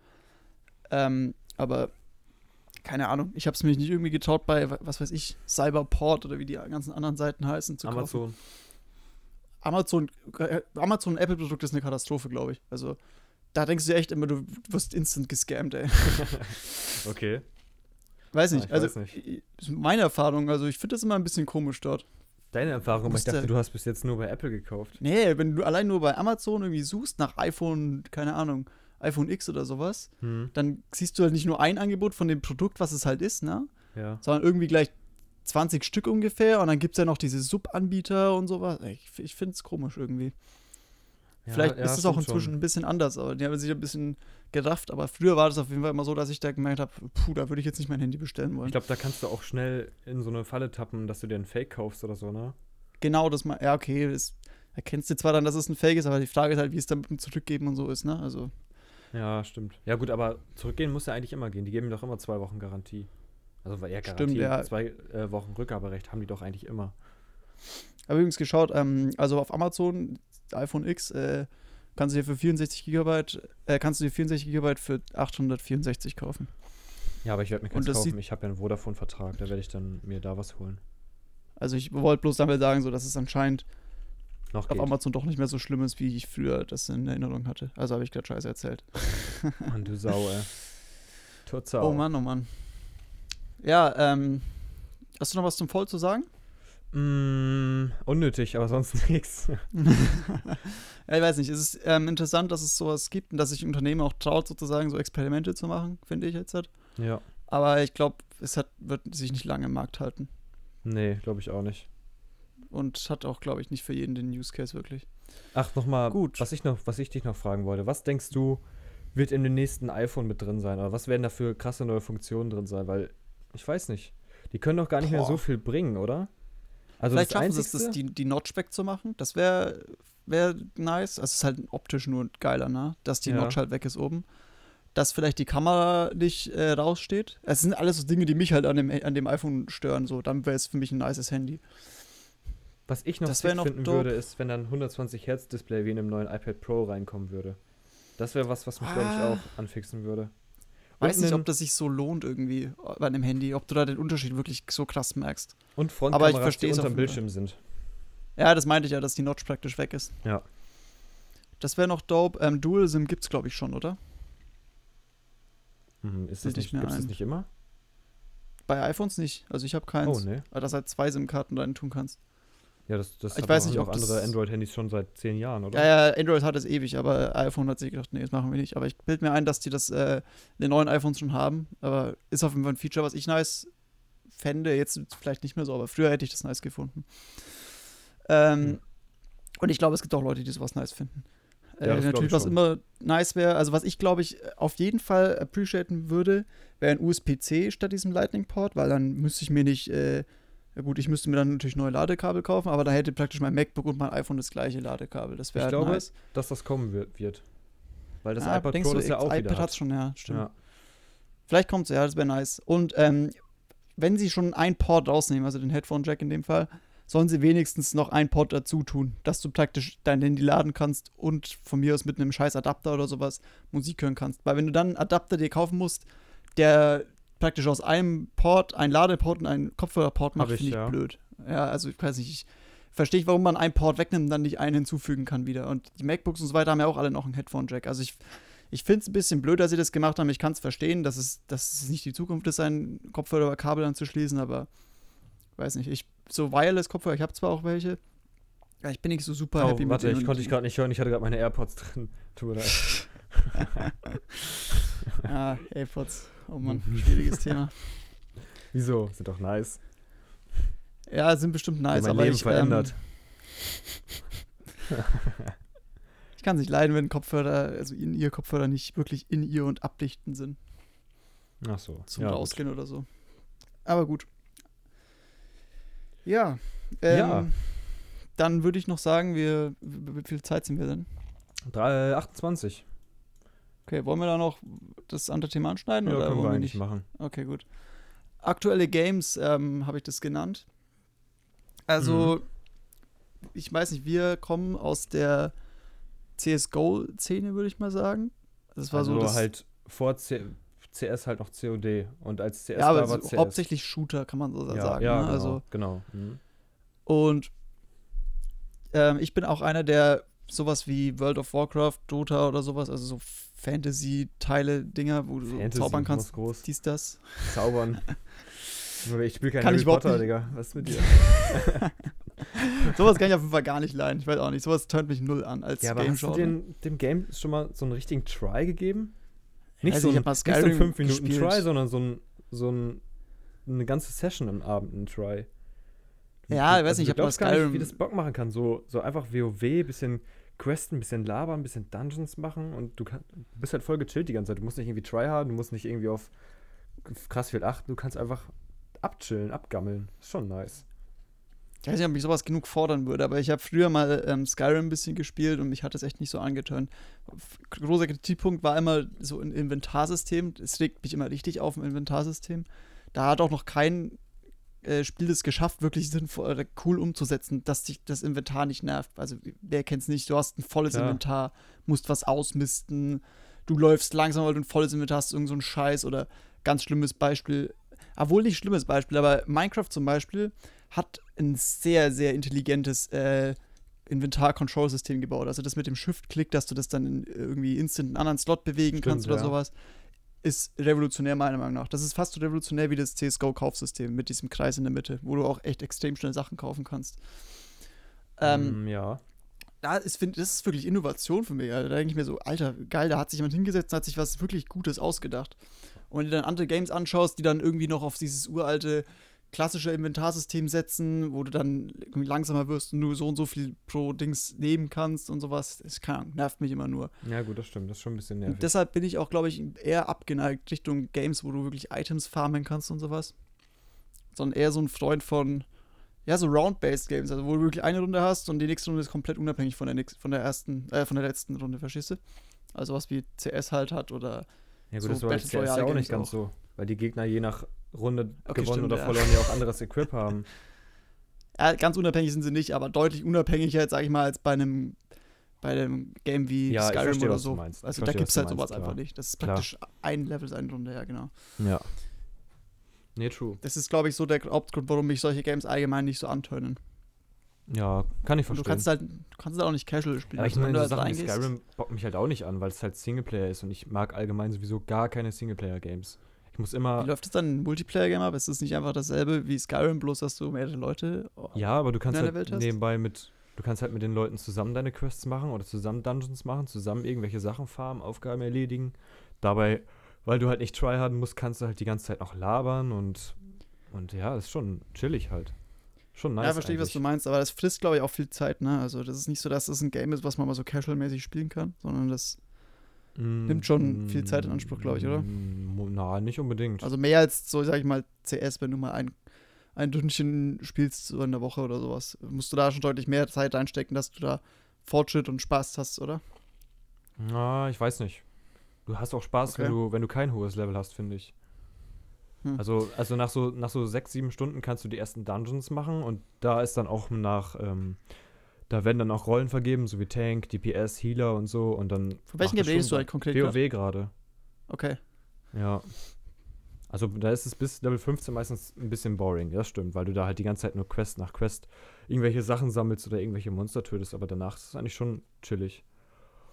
Ähm, aber keine Ahnung, ich habe es mich nicht irgendwie getraut, bei, was weiß ich, Cyberport oder wie die ganzen anderen Seiten heißen, zu kaufen. Amazon. Amazon, äh, Amazon Apple Produkt ist eine Katastrophe, glaube ich. Also da denkst du echt immer, du wirst instant gescammt, ey. Okay. Weiß Ja, nicht. ich also weiß nicht. meine Erfahrung, also ich finde das immer ein bisschen komisch dort. Deine Erfahrung, aber ich dachte, du hast bis jetzt nur bei Apple gekauft. Nee, wenn du allein nur bei Amazon irgendwie suchst nach iPhone, keine Ahnung, iPhone X oder sowas, Hm, dann siehst du halt nicht nur ein Angebot von dem Produkt, was es halt ist, ne? ja. Sondern irgendwie gleich 20 Stück ungefähr und dann gibt es ja noch diese Subanbieter und sowas. Ich, ich finde es komisch irgendwie. Vielleicht ja, ist es auch stimmt inzwischen schon. ein bisschen anders, aber die haben sich ein bisschen gerafft. Aber früher war das auf jeden Fall immer so, dass ich da gemerkt habe, puh, da würde ich jetzt nicht mein Handy bestellen wollen. Ich glaube, da kannst du auch schnell in so eine Falle tappen, dass du dir einen Fake kaufst oder so, ne? genau das mal, ja, okay, das erkennst du zwar dann, dass es ein Fake ist, aber die Frage ist halt, wie es dann mit dem Zurückgeben und so ist, ne? Also, Ja, stimmt. Ja, gut, aber zurückgehen muss ja eigentlich immer gehen. Die geben doch immer zwei Wochen Garantie. Also war eher Stimmt, Garantie. ja. Zwei äh, Wochen Rückgaberecht haben die doch eigentlich immer. habe übrigens geschaut, ähm, also auf Amazon, iPhone X, äh, kannst du dir für 64 Gigabyte, äh, kannst du dir 64 Gigabyte für 864 kaufen. Ja, aber ich werde mir keins kaufen. Ich habe ja einen Vodafone-Vertrag. Da werde ich dann mir da was holen. Also ich wollte bloß damit sagen, so, dass es anscheinend Noch auf. Amazon doch nicht mehr so schlimm ist, wie ich früher das in Erinnerung hatte. Also habe ich gerade Scheiße erzählt. Mann, du Sau, ey. Tot Sau. Oh Mann, oh Mann. Ja, ähm, hast du noch was zum Voll zu sagen? Mm, unnötig, aber sonst nichts. ja, ich weiß nicht. Es ist ähm, interessant, dass es sowas gibt und dass sich Unternehmen auch traut, sozusagen so Experimente zu machen, finde ich jetzt. Halt. Ja. Aber ich glaube, es hat, wird sich nicht lange im Markt halten. Nee, glaube ich auch nicht. Und hat auch, glaube ich, nicht für jeden den Use Case wirklich. Ach, nochmal, was ich noch, was ich dich noch fragen wollte. Was denkst du, wird in dem nächsten iPhone mit drin sein? Oder was werden da für krasse neue Funktionen drin sein? Weil, ich weiß nicht. Die können doch gar nicht Boah. mehr so viel bringen, oder? Also Vielleicht das schaffen sie es, das, die, die Notch wegzumachen. Das wäre wär nice. Also es ist halt optisch nur geiler, ne? Dass die ja. Notch halt weg ist oben. Dass vielleicht die Kamera nicht äh, raussteht. Es sind alles so Dinge, die mich halt an dem, an dem iPhone stören. So, dann wäre es für mich ein nices Handy. Was ich noch, noch finden dope. würde, ist, wenn dann 120 Hertz Display wie in einem neuen iPad Pro reinkommen würde. Das wäre was, was mich, ah. glaube ich, auch anfixen würde. Weiß nicht, ob das sich so lohnt irgendwie bei einem Handy, ob du da den Unterschied wirklich so krass merkst. Und Frontkameras, Aber ich die unterm Bildschirm sind. Ja, das meinte ich ja, dass die Notch praktisch weg ist. Ja. Das wäre noch dope. Ähm, Dual SIM gibt's glaube ich schon, oder? Hm, ist das nicht, gibt's das nicht immer? Bei iPhones nicht. Also ich habe keins. Oh, nee. Aber dass halt zwei SIM-Karten rein tun kannst. Ja, das, das ich weiß nicht, auch andere Android-Handys schon seit zehn Jahren, oder? Ja, ja, Android hat es ewig, aber iPhone hat sich gedacht, nee, das machen wir nicht. Aber ich bilde mir ein, dass die das äh, in den neuen iPhones schon haben. Aber ist auf jeden Fall ein Feature, was ich nice fände. Jetzt vielleicht nicht mehr so, aber früher hätte ich das nice gefunden. Ähm, hm. Und ich glaube, es gibt auch Leute, die sowas nice finden. Äh, ja, natürlich, was immer nice wäre, also was ich glaube ich auf jeden Fall appreciaten würde, wäre ein USB-C statt diesem Lightning-Port, weil dann müsste ich mir nicht äh, ja gut, ich müsste mir dann natürlich neue Ladekabel kaufen, aber da hätte praktisch mein MacBook und mein iPhone das gleiche Ladekabel. Das wäre Ich halt glaube, nice. dass das kommen wird. Weil das ja, iPad Pro das ja auch iPad hat schon, ja, stimmt. Ja. Vielleicht kommt es, ja, das wäre nice. Und ähm, wenn sie schon einen Port rausnehmen, also den Headphone-Jack in dem Fall, sollen sie wenigstens noch einen Port dazu tun, dass du praktisch dein Handy laden kannst und von mir aus mit einem scheiß Adapter oder sowas Musik hören kannst. Weil wenn du dann einen Adapter dir kaufen musst, der praktisch aus einem Port einen Ladeport und einen Kopfhörerport macht, finde ich ja. blöd. Ja, also ich weiß nicht, ich verstehe, warum man einen Port wegnimmt und dann nicht einen hinzufügen kann wieder. Und die MacBooks und so weiter haben ja auch alle noch einen Headphone-Jack. Also ich, ich finde es ein bisschen blöd, dass sie das gemacht haben. Ich kann es verstehen, dass es, dass es nicht die Zukunft ist, einen Kopfhörer oder Kabel anzuschließen, aber weiß nicht. Ich, so Wireless-Kopfhörer, ich habe zwar auch welche, ja, ich bin nicht so super oh, happy warte, mit denen. ich konnte dich gerade nicht hören, ich hatte gerade meine AirPods drin. Tut mir leid. ah, AirPods. Oh Mann, schwieriges Thema. Wieso? Sind doch nice. Ja, sind bestimmt nice, mein aber Leben ich, verändert. Ähm, ich kann es nicht leiden, wenn Kopfhörer, also in ihr Kopfhörer nicht wirklich in ihr und abdichten sind. Ach so. Zum ja, Rausgehen gut. oder so. Aber gut. Ja. Ähm, ja. Dann würde ich noch sagen, wir, wie viel Zeit sind wir denn? 3, 28. Okay, wollen wir da noch das andere Thema anschneiden? Ja, oder können wollen wir nicht machen. Okay, gut. Aktuelle Games ähm, habe ich das genannt. Also, mhm. ich weiß nicht, wir kommen aus der CSGO-Szene, würde ich mal sagen. Das war also so das halt vor C CS halt noch COD und als CS ja, aber war CS. hauptsächlich Shooter, kann man so ja, sagen. Ja, ne? genau, also, genau. Mhm. Und ähm, ich bin auch einer, der sowas wie World of Warcraft, Dota oder sowas, also so Fantasy-Teile, Dinger, wo du Fantasy, zaubern kannst. Groß. Dies, das. Zaubern. ich spiele kein kann Harry Potter, Digga. Was ist mit dir? sowas kann ich auf jeden Fall gar nicht leiden. Ich weiß auch nicht. Sowas turnt mich null an als ja, aber Game hast du den, dem Game schon mal so einen richtigen Try gegeben? Nicht, also so, ein, nicht so ein 5 Minuten gespielt. Try, sondern so ein, so ein eine ganze Session am Abend ein Try. Ja, ich weiß also, nicht, ich habe Skyrim. Nicht, wie das Bock machen kann. So, so einfach WoW, bisschen Questen, ein bisschen labern, ein bisschen Dungeons machen und du, kann, bist halt voll gechillt die ganze Zeit. Du musst nicht irgendwie tryharden, du musst nicht irgendwie auf krass viel achten, du kannst einfach abchillen, abgammeln. Ist schon nice. Ich weiß nicht, ob mich sowas genug fordern würde, aber ich habe früher mal ähm, Skyrim ein bisschen gespielt und mich hat das echt nicht so angetönt. Großer Kritikpunkt war immer so ein Inventarsystem. Es regt mich immer richtig auf im Inventarsystem. Da hat auch noch kein äh, Spiel es geschafft, wirklich sinnvoll oder cool umzusetzen, dass dich das Inventar nicht nervt. Also, wer kennt es nicht? Du hast ein volles ja. Inventar, musst was ausmisten, du läufst langsam, weil du ein volles Inventar hast, irgend so ein Scheiß oder ganz schlimmes Beispiel. Obwohl nicht schlimmes Beispiel, aber Minecraft zum Beispiel hat ein sehr, sehr intelligentes äh, Inventar-Control-System gebaut. Also das mit dem Shift-Klick, dass du das dann in irgendwie instant einen anderen Slot bewegen Stimmt, kannst oder ja. sowas ist revolutionär meiner Meinung nach. Das ist fast so revolutionär wie das CSGO-Kaufsystem mit diesem Kreis in der Mitte, wo du auch echt extrem schnell Sachen kaufen kannst. Ähm, mm, ja. Da ist, find, das ist wirklich Innovation für mich. Da denke ich mir so, Alter, geil, da hat sich jemand hingesetzt und hat sich was wirklich Gutes ausgedacht. Und wenn du dann andere Games anschaust, die dann irgendwie noch auf dieses uralte klassische Inventarsystem setzen, wo du dann langsamer wirst und nur so und so viel pro Dings nehmen kannst und sowas. Das kann, nervt mich immer nur. Ja, gut, das stimmt. Das ist schon ein bisschen nervig. Und deshalb bin ich auch, glaube ich, eher abgeneigt Richtung Games, wo du wirklich Items farmen kannst und sowas. Sondern eher so ein Freund von, ja, so Round-Based Games, also wo du wirklich eine Runde hast und die nächste Runde ist komplett unabhängig von der, nächsten, von der ersten, äh, von der letzten Runde, verstehst du? Also was wie CS halt hat oder. Ja, gut, so das war Battle CS ja auch nicht ganz Games so. Weil die Gegner je nach Runde Okay, gewonnen stimmt, oder ja. verloren ja auch anderes Equip haben. Ja, ganz unabhängig sind sie nicht, aber deutlich unabhängiger, sag ich mal, als bei einem, bei einem Game wie Ja, ich Skyrim verstehe, oder was du so. Also da verstehe, gibt es halt sowas meinst, einfach klar. nicht. Das ist Klar. praktisch ein Level seine Runde, ja, genau. Ja. Nee, true. Das ist, glaube ich, so der Hauptgrund, warum mich solche Games allgemein nicht so antönen. Ja, kann ich Und du verstehen. kannst halt, du kannst halt auch nicht casual spielen. aber ich Also, wenn meine, du so halt Sachen wie Skyrim bockt mich halt auch nicht an, weil es halt Singleplayer ist und ich mag allgemein sowieso gar keine Singleplayer-Games. Ich muss Wie immer. läuft es dann im Multiplayer-Game ab? Ist es nicht einfach dasselbe wie Skyrim, bloß dass du mehrere Leute. oh, Ja, aber du kannst in halt nebenbei mit. Du kannst halt mit den Leuten zusammen deine Quests machen oder zusammen Dungeons machen, zusammen irgendwelche Sachen farmen, Aufgaben erledigen. Dabei, weil du halt nicht tryharden musst, kannst du halt die ganze Zeit noch labern und. Und ja, ist schon chillig halt. Schon nice. ja, verstehe ich, was du meinst, aber das frisst, glaube ich, auch viel Zeit, ne? Also, das ist nicht so, dass das ein Game ist, was man mal so casual-mäßig spielen kann, sondern das. Nimmt schon viel Zeit in Anspruch, glaub ich, oder? Mm, Na, nicht unbedingt. Also mehr als so, sag ich mal, CS, wenn du mal ein, ein Dünnchen spielst, so in der Woche oder sowas. Musst du da schon deutlich mehr Zeit reinstecken, dass du da Fortschritt und Spaß hast, oder? Na, ich weiß nicht. Du hast auch Spaß, wenn Okay. du, wenn du kein hohes Level hast, finde ich. Hm. Also, also nach so, nach so sechs, sieben Stunden kannst du die ersten Dungeons machen und da ist dann auch nach, ähm, da werden dann auch Rollen vergeben, so wie Tank, DPS, Healer und so und dann. Von welchen Game redest du halt konkret? WoW gerade. Okay. Ja. Also da ist es bis Level 15 meistens ein bisschen boring, das stimmt, weil du da halt die ganze Zeit nur Quest nach Quest irgendwelche Sachen sammelst oder irgendwelche Monster tötest, aber danach ist es eigentlich schon chillig.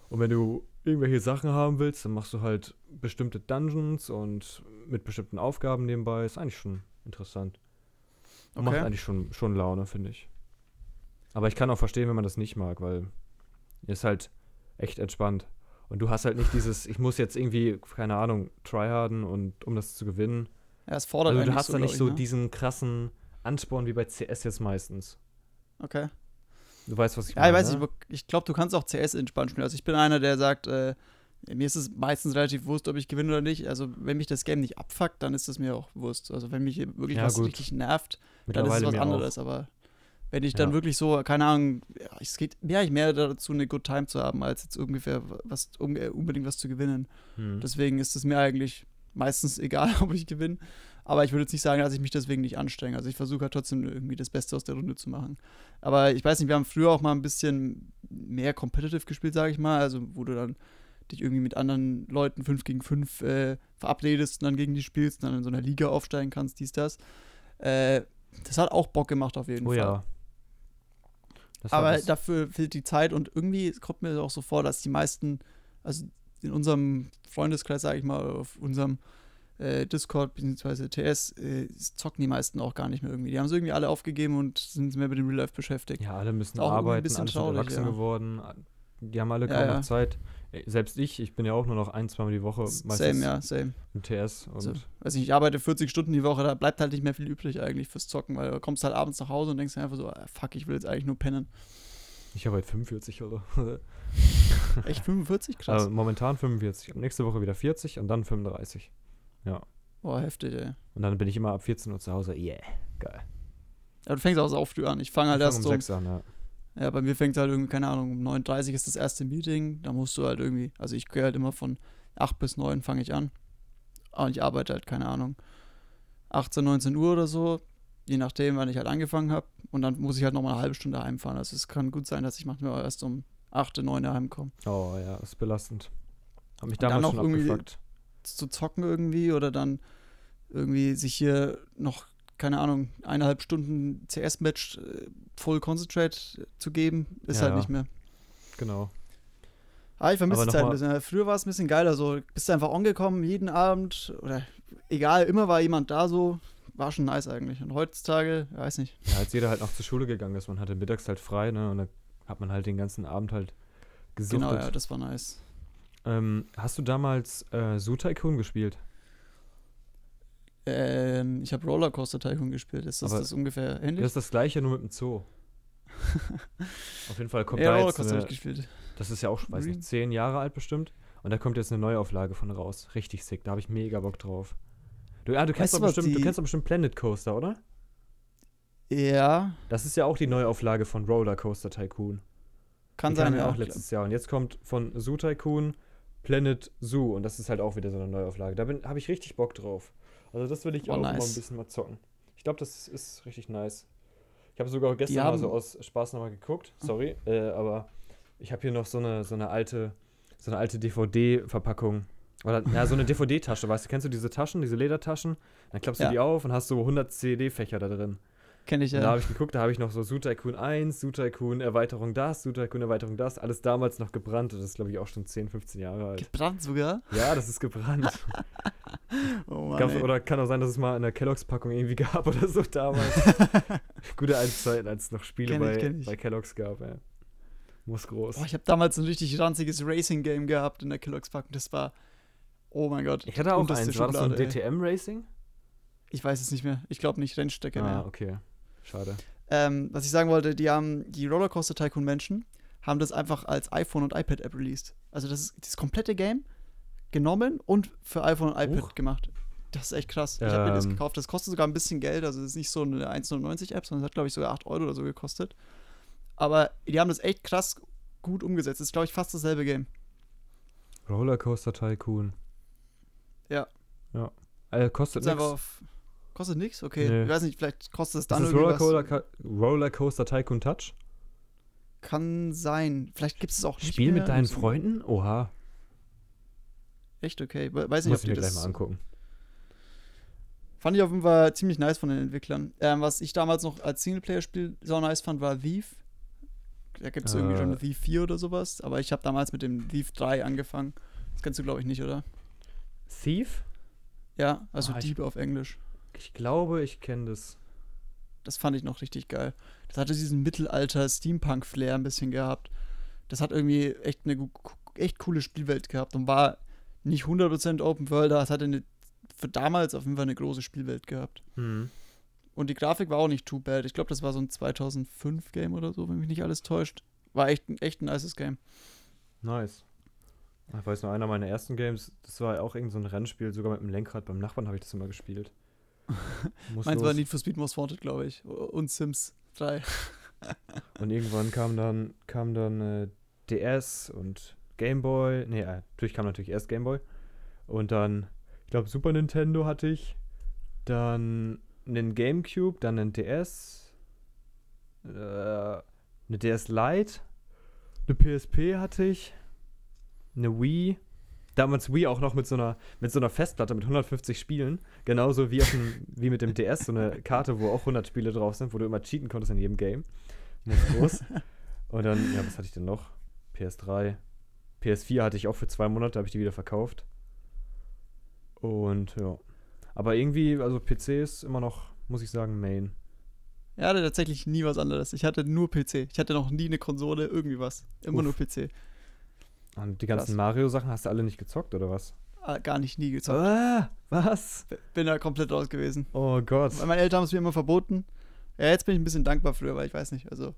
Und wenn du irgendwelche Sachen haben willst, dann machst du halt bestimmte Dungeons und mit bestimmten Aufgaben nebenbei. Ist eigentlich schon interessant. Und Macht Okay. eigentlich schon, schon Laune, finde ich. Aber ich kann auch verstehen, wenn man das nicht mag, weil ist halt echt entspannt. Und du hast halt nicht dieses, ich muss jetzt irgendwie, keine Ahnung, tryharden und um das zu gewinnen. Ja, es fordert Also du hast so, da nicht so ich, ne? diesen krassen Ansporn wie bei CS jetzt meistens. Okay. Du weißt, was ich Ja, ich meine. weiß ne? nicht, ich glaube, du kannst auch CS entspannt spielen. Also ich bin einer, der sagt, äh, mir ist es meistens relativ wurscht, ob ich gewinne oder nicht. Also wenn mich das Game nicht abfuckt, dann ist es mir auch wurscht. Also wenn mich wirklich Ja, was gut. richtig nervt, dann ist es was mir auch. anderes. Aber wenn ich dann Ja. wirklich so, keine Ahnung, es geht mir eigentlich mehr dazu, eine Good Time zu haben, als jetzt ungefähr was, un- unbedingt was zu gewinnen. Hm. Deswegen ist es mir eigentlich meistens egal, ob ich gewinne. Aber ich würde jetzt nicht sagen, dass ich mich deswegen nicht anstrenge. Also ich versuche halt trotzdem irgendwie das Beste aus der Runde zu machen. Aber ich weiß nicht, wir haben früher auch mal ein bisschen mehr competitive gespielt, sage ich mal. Also wo du dann dich irgendwie mit anderen Leuten 5 gegen 5 äh, verabredest und dann gegen die spielst und dann in so einer Liga aufsteigen kannst, dies, das. Äh, das hat auch Bock gemacht auf jeden Oh Fall. ja. Das Aber was. dafür fehlt die Zeit und irgendwie kommt mir auch so vor, dass die meisten, also in unserem Freundeskreis, sage ich mal, auf unserem äh, Discord bzw. TS, äh, zocken die meisten auch gar nicht mehr irgendwie. Die haben es irgendwie alle aufgegeben und sind mehr mit dem Real Life beschäftigt. Ja, alle müssen auch arbeiten, bisschen alle sind erwachsen ja. geworden. Die haben alle Ja, kaum ja. noch Zeit. Selbst ich, ich bin ja auch nur noch ein, zweimal die Woche meistens Same, ja, same. im TS. Und Also, weiß nicht, ich arbeite 40 Stunden die Woche, da bleibt halt nicht mehr viel übrig eigentlich fürs Zocken, weil du kommst halt abends nach Hause und denkst einfach so, ah, fuck, ich will jetzt eigentlich nur pennen. ich habe halt 45 oder. Echt 45? Krass. Also momentan 45. Ab nächste Woche wieder 40 und dann 35. Boah, heftig, ey. Und dann bin ich immer ab 14 Uhr zu Hause. Yeah, geil. Ja, du fängst auch so früh an. Ich fange halt Ich fang erst um so 6 an, ja. Ja, bei mir fängt halt irgendwie, keine Ahnung, um 9.30 Uhr ist das erste Meeting. Da musst du halt irgendwie, also ich gehe halt immer von 8 bis 9 fange ich an. Und ich arbeite halt, keine Ahnung, 18, 19 Uhr oder so, je nachdem, wann ich halt angefangen habe. Und dann muss ich halt nochmal eine halbe Stunde heimfahren. Also es kann gut sein, dass ich manchmal erst um 8, 9 Uhr heimkomme. Oh ja, ist belastend. Hab mich Und dann damals noch schon irgendwie- abgefuckt. Zu zocken irgendwie oder dann irgendwie sich hier noch, keine Ahnung, eineinhalb Stunden CS-Match äh, Full Concentrate zu geben, ist Ja, halt ja. nicht mehr. Genau. Ah, ich vermisse die Zeit ein bisschen. Früher war es ein bisschen geiler, so bist du einfach angekommen, jeden Abend oder egal, immer war jemand da so. War schon nice eigentlich. Und heutzutage, weiß nicht. Ja, als jeder halt noch zur Schule gegangen ist, man hatte mittags halt frei, ne? Und dann hat man halt den ganzen Abend halt gesuchtet. Genau, ja, das war nice. ähm, hast du damals äh, Zoo Tycoon gespielt? Ähm, ich habe Rollercoaster Tycoon gespielt. Ist das, das ungefähr ähnlich? Das ist das gleiche, nur mit dem Zoo. Auf jeden Fall kommt ja, da jetzt Rollercoaster eine, habe ich gespielt. Das ist ja auch, weiß nicht, zehn Jahre alt bestimmt. Und da kommt jetzt eine Neuauflage von raus. Richtig sick. Da habe ich mega Bock drauf. Du, ah, du kennst Weißt doch bestimmt, du kennst doch bestimmt Planet Coaster, oder? Ja, Das ist ja auch die Neuauflage von Roller Coaster Tycoon. kann die sein, ja ja. auch letztes Jahr. Und jetzt kommt von Zoo Tycoon Planet Zoo. Und das ist halt auch wieder so eine Neuauflage. Da habe ich richtig Bock drauf. Also das will ich Oh, auch mal ein nice. bisschen mal zocken. Ich glaube, das ist richtig nice. Ich habe sogar gestern mal so aus Spaß nochmal geguckt. Sorry, äh, aber ich habe hier noch so eine, so eine alte, so eine alte DVD-Verpackung. Oder, ja, so eine DVD-Tasche, weißt du, kennst du diese Taschen, diese Ledertaschen? Dann klappst Ja. du die auf und hast so 100 CD-Fächer da drin. Kenne ich Und da ja. habe ich geguckt, da habe ich noch so Zoo Tycoon 1, Zoo Tycoon Erweiterung das, Zoo Tycoon Erweiterung das, alles damals noch gebrannt. Das ist, glaube ich, auch schon 10, 15 Jahre alt. Gebrannt sogar. Ja, das ist gebrannt. Oh Mann, Gab's, oder kann auch sein, dass es mal in der Kelloggs-Packung irgendwie gab oder so damals. Gute alte Zeiten, als es noch Spiele Kenn ich, bei, ich. bei Kelloggs gab, ja. Muss groß. Boah, ich habe damals ein richtig ranziges Racing-Game gehabt in der Kelloggs-Packung. Das war, oh mein Gott. ich hatte auch eins. War das so ein. DTM-Racing? Ich weiß es nicht mehr. Ich glaube nicht, Rennstrecke Ah, mehr. okay. Schade. Ähm, was ich sagen wollte, die haben die Rollercoaster Tycoon Menschen haben das einfach als iPhone und iPad App released. Also das ist das komplette Game genommen und für iPhone und iPad Huch. gemacht. Das ist echt krass. Ich habe mir das Ähm. gekauft. Das kostet sogar ein bisschen Geld. Also das ist nicht so eine 1,99 App, sondern es hat glaube ich sogar 8 Euro oder so gekostet. Aber die haben das echt krass gut umgesetzt. Das ist glaube ich fast dasselbe Game. Rollercoaster Tycoon. Ja. Ja. Äh, kostet nichts. Kostet nichts? Okay. Nee. Ich weiß nicht, vielleicht kostet es Ist dann das irgendwie. Rollercoaster, Rollercoaster Tycoon Touch? Kann sein. Vielleicht gibt es auch nicht Spiel mit deinen Freunden? Oha. Echt okay. We- Weiß nicht, Muss ob ich mir gleich das mal angucken. Fand ich auf jeden Fall ziemlich nice von den Entwicklern. Ähm, was ich damals noch als Singleplayer-Spiel so nice fand, war Thief. Da gibt es irgendwie Äh. schon Thief 4 oder sowas. Aber ich habe damals mit dem Thief 3 angefangen. Das kennst du, glaube ich, nicht, oder? Thief? Ja, also Ah, ich- Dieb auf Englisch. Ich glaube, ich kenne das. Das fand ich noch richtig geil. Das hatte diesen Mittelalter-Steampunk-Flair ein bisschen gehabt. Das hat irgendwie echt eine echt coole Spielwelt gehabt und war nicht 100% Open World, aber es hatte eine, für damals auf jeden Fall eine große Spielwelt gehabt. Hm. Und die Grafik war auch nicht too bad. Ich glaube, das war so ein 2005-Game oder so, wenn mich nicht alles täuscht. War echt, ein- echt ein nices Game. Nice. Ich weiß noch, einer meiner ersten Games, das war auch irgend so ein Rennspiel, sogar mit dem Lenkrad. Beim Nachbarn habe ich das immer gespielt. Muss Meins war los. Need for Speed Most Wanted, glaube ich. Und Sims 3. Und irgendwann kam dann, kam dann äh, DS und Game Boy. Nee, äh, natürlich kam natürlich erst Game Boy. Und dann, ich glaube, Super Nintendo hatte ich. Dann einen GameCube, dann einen DS. Äh, eine DS Lite. Eine PSP hatte ich. Eine Wii. Damals Wii auch noch mit so einer, mit so einer Festplatte mit 150 Spielen. Genauso wie, auf dem, wie mit dem DS, so eine Karte, wo auch 100 Spiele drauf sind, wo du immer cheaten konntest in jedem Game. Muss groß. Und dann, ja, was hatte ich denn noch? PS3. PS4 hatte ich auch für zwei Monate, habe ich die wieder verkauft. Und ja. Aber irgendwie, also PC ist immer noch, muss ich sagen, Main. Er hatte tatsächlich nie was anderes. Ich hatte nur PC. Ich hatte noch nie eine Konsole, irgendwie was. Immer Uff. nur PC. Und die ganzen. Mario-Sachen hast du alle nicht gezockt, oder was? Ah, Gar nicht, nie gezockt. Ah, was? Bin da komplett raus gewesen. Oh Gott. Weil meine Eltern haben es mir immer verboten. Ja, jetzt bin ich ein bisschen dankbar früher, weil ich weiß nicht, also.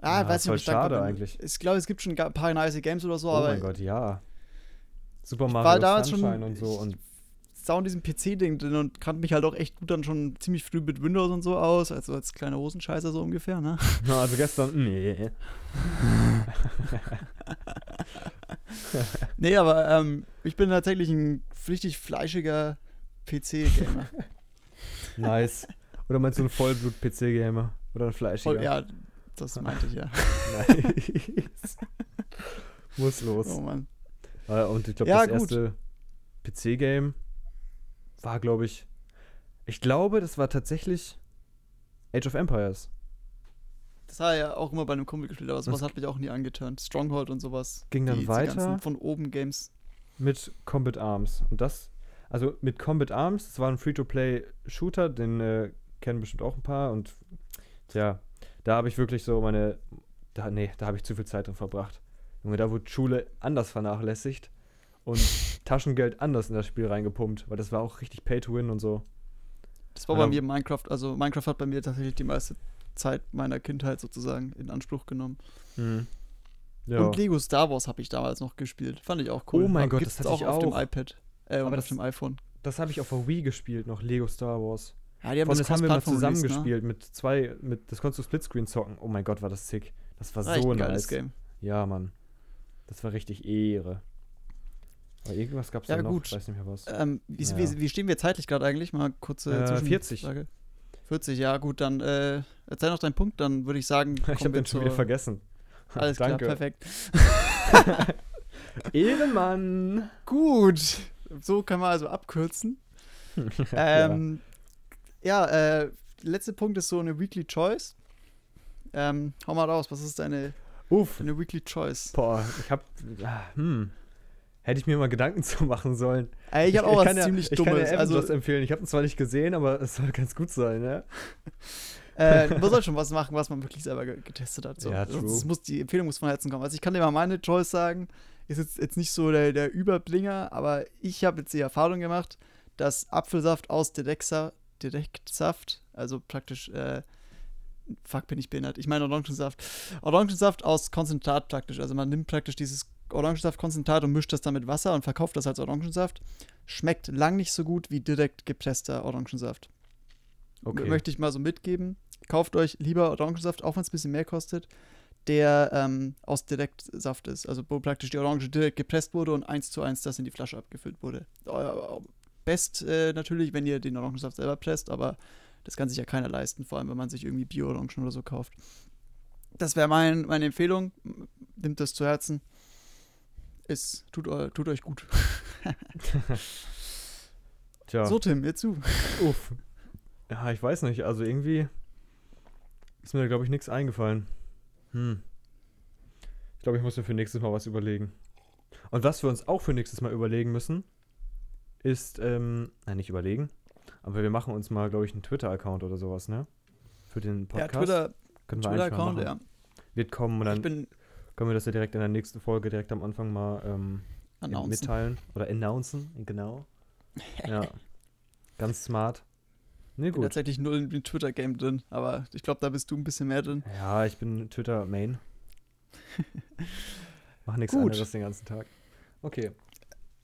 Ah, Ja, weiß nicht, ob ich schade eigentlich. Ich glaube, es gibt schon ein paar nice Games oder so, Oh aber mein Gott, ja. Super ich war Mario damals Sunshine schon und so. Und sau in diesem PC-Ding drin und kannte mich halt auch echt gut dann schon ziemlich früh mit Windows und so aus, also als kleiner Hosenscheißer so ungefähr, ne? Na, also gestern, nee. Nee, aber ähm, ich bin tatsächlich ein richtig fleischiger PC-Gamer. Nice. Oder meinst du ein Vollblut-PC-Gamer? Oder ein Fleischiger? Voll- ja, das meinte ich ja. Nice. Muss los. Oh Mann. Äh, Und ich glaube, Ja, das erste PC-Game war, glaube ich, ich glaube, das war tatsächlich Age of Empires. Das war ja auch immer bei einem Kumpel gespielt, aber sowas Das hat mich auch nie angeturnt. Stronghold und sowas. Ging dann Die- die weiter? ganzen von oben Games. mit Combat Arms. Und das, also mit Combat Arms, das war ein Free-to-Play-Shooter, den äh, kennen bestimmt auch ein paar. Und tja, da habe ich wirklich so meine, da, nee, da habe ich zu viel Zeit drin verbracht. Junge, da wurde Schule anders vernachlässigt. Und Taschengeld anders in das Spiel reingepumpt, weil das war auch richtig Pay to Win und so. Das war bei mir Minecraft, also Minecraft hat bei mir tatsächlich die meiste Zeit meiner Kindheit sozusagen in Anspruch genommen. Mhm. Ja. Und Lego Star Wars habe ich damals noch gespielt. Fand ich auch cool. Oh mein Gott, Gibt's das hatte auch ich auf dem iPad. Äh, Aber das, auf dem iPhone. Das habe ich auf der Wii gespielt, noch Lego Star Wars. Ja, die haben Von das, das haben wir mal zusammen ne? gespielt mit zwei, mit, das konntest du Splitscreen zocken. Oh mein Gott, war das sick. Das war, war so ein nice. Game. Ja, Mann. Das war richtig Ehre. Aber irgendwas gab es ja, da noch, gut. ich weiß nicht mehr was. Ähm, wie, ja. wie, wie, stehen wir zeitlich gerade eigentlich? Mal kurze äh, 40. 40, ja gut, dann äh, erzähl noch deinen Punkt, dann würde ich sagen, ich habe den schon wieder vergessen. Alles klar, perfekt. Ehrenmann. Gut, so kann man also abkürzen. ähm, ja, ja äh, letzter Punkt ist so eine Weekly Choice. Ähm, hau mal raus, was ist deine, Uff. deine Weekly Choice? Boah, ich hab, ah, hm, hätte ich mir mal Gedanken zu machen sollen. Ey, ich habe auch was ja, ziemlich ich Dummes. Ich kann ja also, empfehlen. Ich habe ihn zwar nicht gesehen, aber es soll ganz gut sein, ne? äh, man soll schon was machen, was man wirklich selber getestet hat. So. Ja, true. Das muss, die Empfehlung muss von Herzen kommen. Also ich kann dir mal meine Choice sagen. Ist jetzt, jetzt nicht so der, der Überblinger, aber ich habe jetzt die Erfahrung gemacht, dass Apfelsaft aus Direktsaft, also praktisch, äh, fuck, bin ich behindert. Ich meine Orangensaft. Orangensaft aus Konzentrat praktisch. Also man nimmt praktisch dieses Orangensaftkonzentrat und mischt das dann mit Wasser und verkauft das als Orangensaft. Schmeckt lang nicht so gut wie direkt gepresster Orangensaft. Okay. Möchte ich mal so mitgeben. Kauft euch lieber Orangensaft, auch wenn es ein bisschen mehr kostet, der ähm, aus Direktsaft ist. Also wo praktisch die Orange direkt gepresst wurde und eins zu eins das in die Flasche abgefüllt wurde. Best äh, natürlich, wenn ihr den Orangensaft selber presst, aber das kann sich ja keiner leisten, vor allem wenn man sich irgendwie Bio-Orangen oder so kauft. Das wäre mein, meine Empfehlung. Nimmt das zu Herzen es tut, tut euch gut. Tja. So, Tim, jetzt zu. Uff. Ja, ich weiß nicht. Also irgendwie ist mir, glaube ich, nichts eingefallen. Hm. Ich glaube, ich muss mir für nächstes Mal was überlegen. Und was wir uns auch für nächstes Mal überlegen müssen, ist, ähm, nein, nicht überlegen, aber wir machen uns mal, glaube ich, einen Twitter-Account oder sowas, ne? Für den Podcast. Ja, Twitter, Twitter-Account, ja. Wird kommen und dann. Ich bin können wir das ja direkt in der nächsten Folge direkt am Anfang mal ähm, mitteilen oder announcen, genau. Ja, ganz smart. Nee, gut. Ich bin tatsächlich null im Twitter-Game drin, aber ich glaube, da bist du ein bisschen mehr drin. Ja, ich bin Twitter-Main. Mach nichts anderes den ganzen Tag. Okay.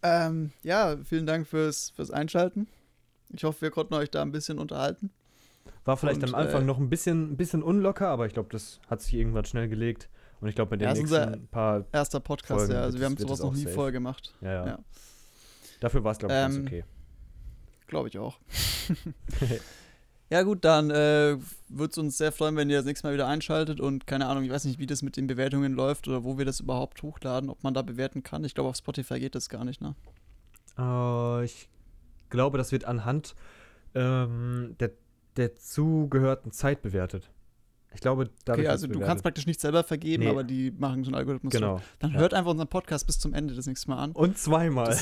Ähm, ja, vielen Dank fürs, fürs Einschalten. Ich hoffe, wir konnten euch da ein bisschen unterhalten. War vielleicht Und, am Anfang äh, noch ein bisschen, ein bisschen unlocker, aber ich glaube, das hat sich irgendwann schnell gelegt. Und ich glaube, mit den ja, nächsten paar. Erster Podcast, Folgen ja. Also, wir haben sowas noch nie safe. vorher gemacht. Ja, ja. ja. Dafür war es, glaube ich, ähm, ganz okay. Glaube ich auch. ja, gut, dann äh, würde es uns sehr freuen, wenn ihr das nächste Mal wieder einschaltet. Und keine Ahnung, ich weiß nicht, wie das mit den Bewertungen läuft oder wo wir das überhaupt hochladen, ob man da bewerten kann. Ich glaube, auf Spotify geht das gar nicht, ne? Uh, ich glaube, das wird anhand ähm, der, der zugehörten Zeit bewertet. Ich glaube, dadurch. Okay, also du kannst praktisch nicht selber vergeben, nee. aber die machen so einen Algorithmus. Genau. Schon. Dann ja. hört einfach unseren Podcast bis zum Ende das nächste Mal an. Und zweimal.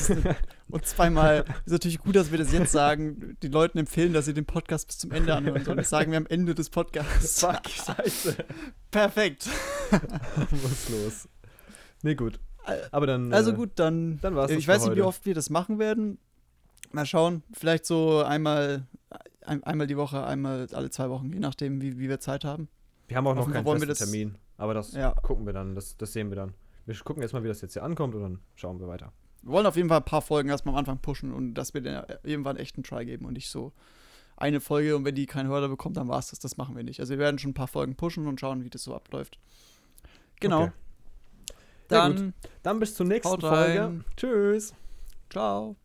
und zweimal. ist natürlich gut, dass wir das jetzt sagen. Die Leuten empfehlen, dass sie den Podcast bis zum Ende anhören sollen. Das sagen wir am Ende des Podcasts. Fuck, scheiße. Perfekt. Was los? Nee, gut. Aber dann. Also äh, gut, dann. Dann war's Ich weiß nicht, wie oft wir das machen werden. Mal schauen. Vielleicht so einmal, ein, einmal die Woche, einmal alle zwei Wochen, je nachdem, wie, wie wir Zeit haben. Wir haben auch noch keinen festen Termin, aber das ja. gucken wir dann, das, das sehen wir dann. Wir gucken erstmal, wie das jetzt hier ankommt und dann schauen wir weiter. Wir wollen auf jeden Fall ein paar Folgen erstmal am Anfang pushen und dass wir dann irgendwann echt einen Try geben und nicht so eine Folge und wenn die keinen Hörer bekommt, dann war es das. Das machen wir nicht. Also wir werden schon ein paar Folgen pushen und schauen, wie das so abläuft. Genau. Okay. Dann, dann bis zur nächsten Folge. Tschüss. Ciao.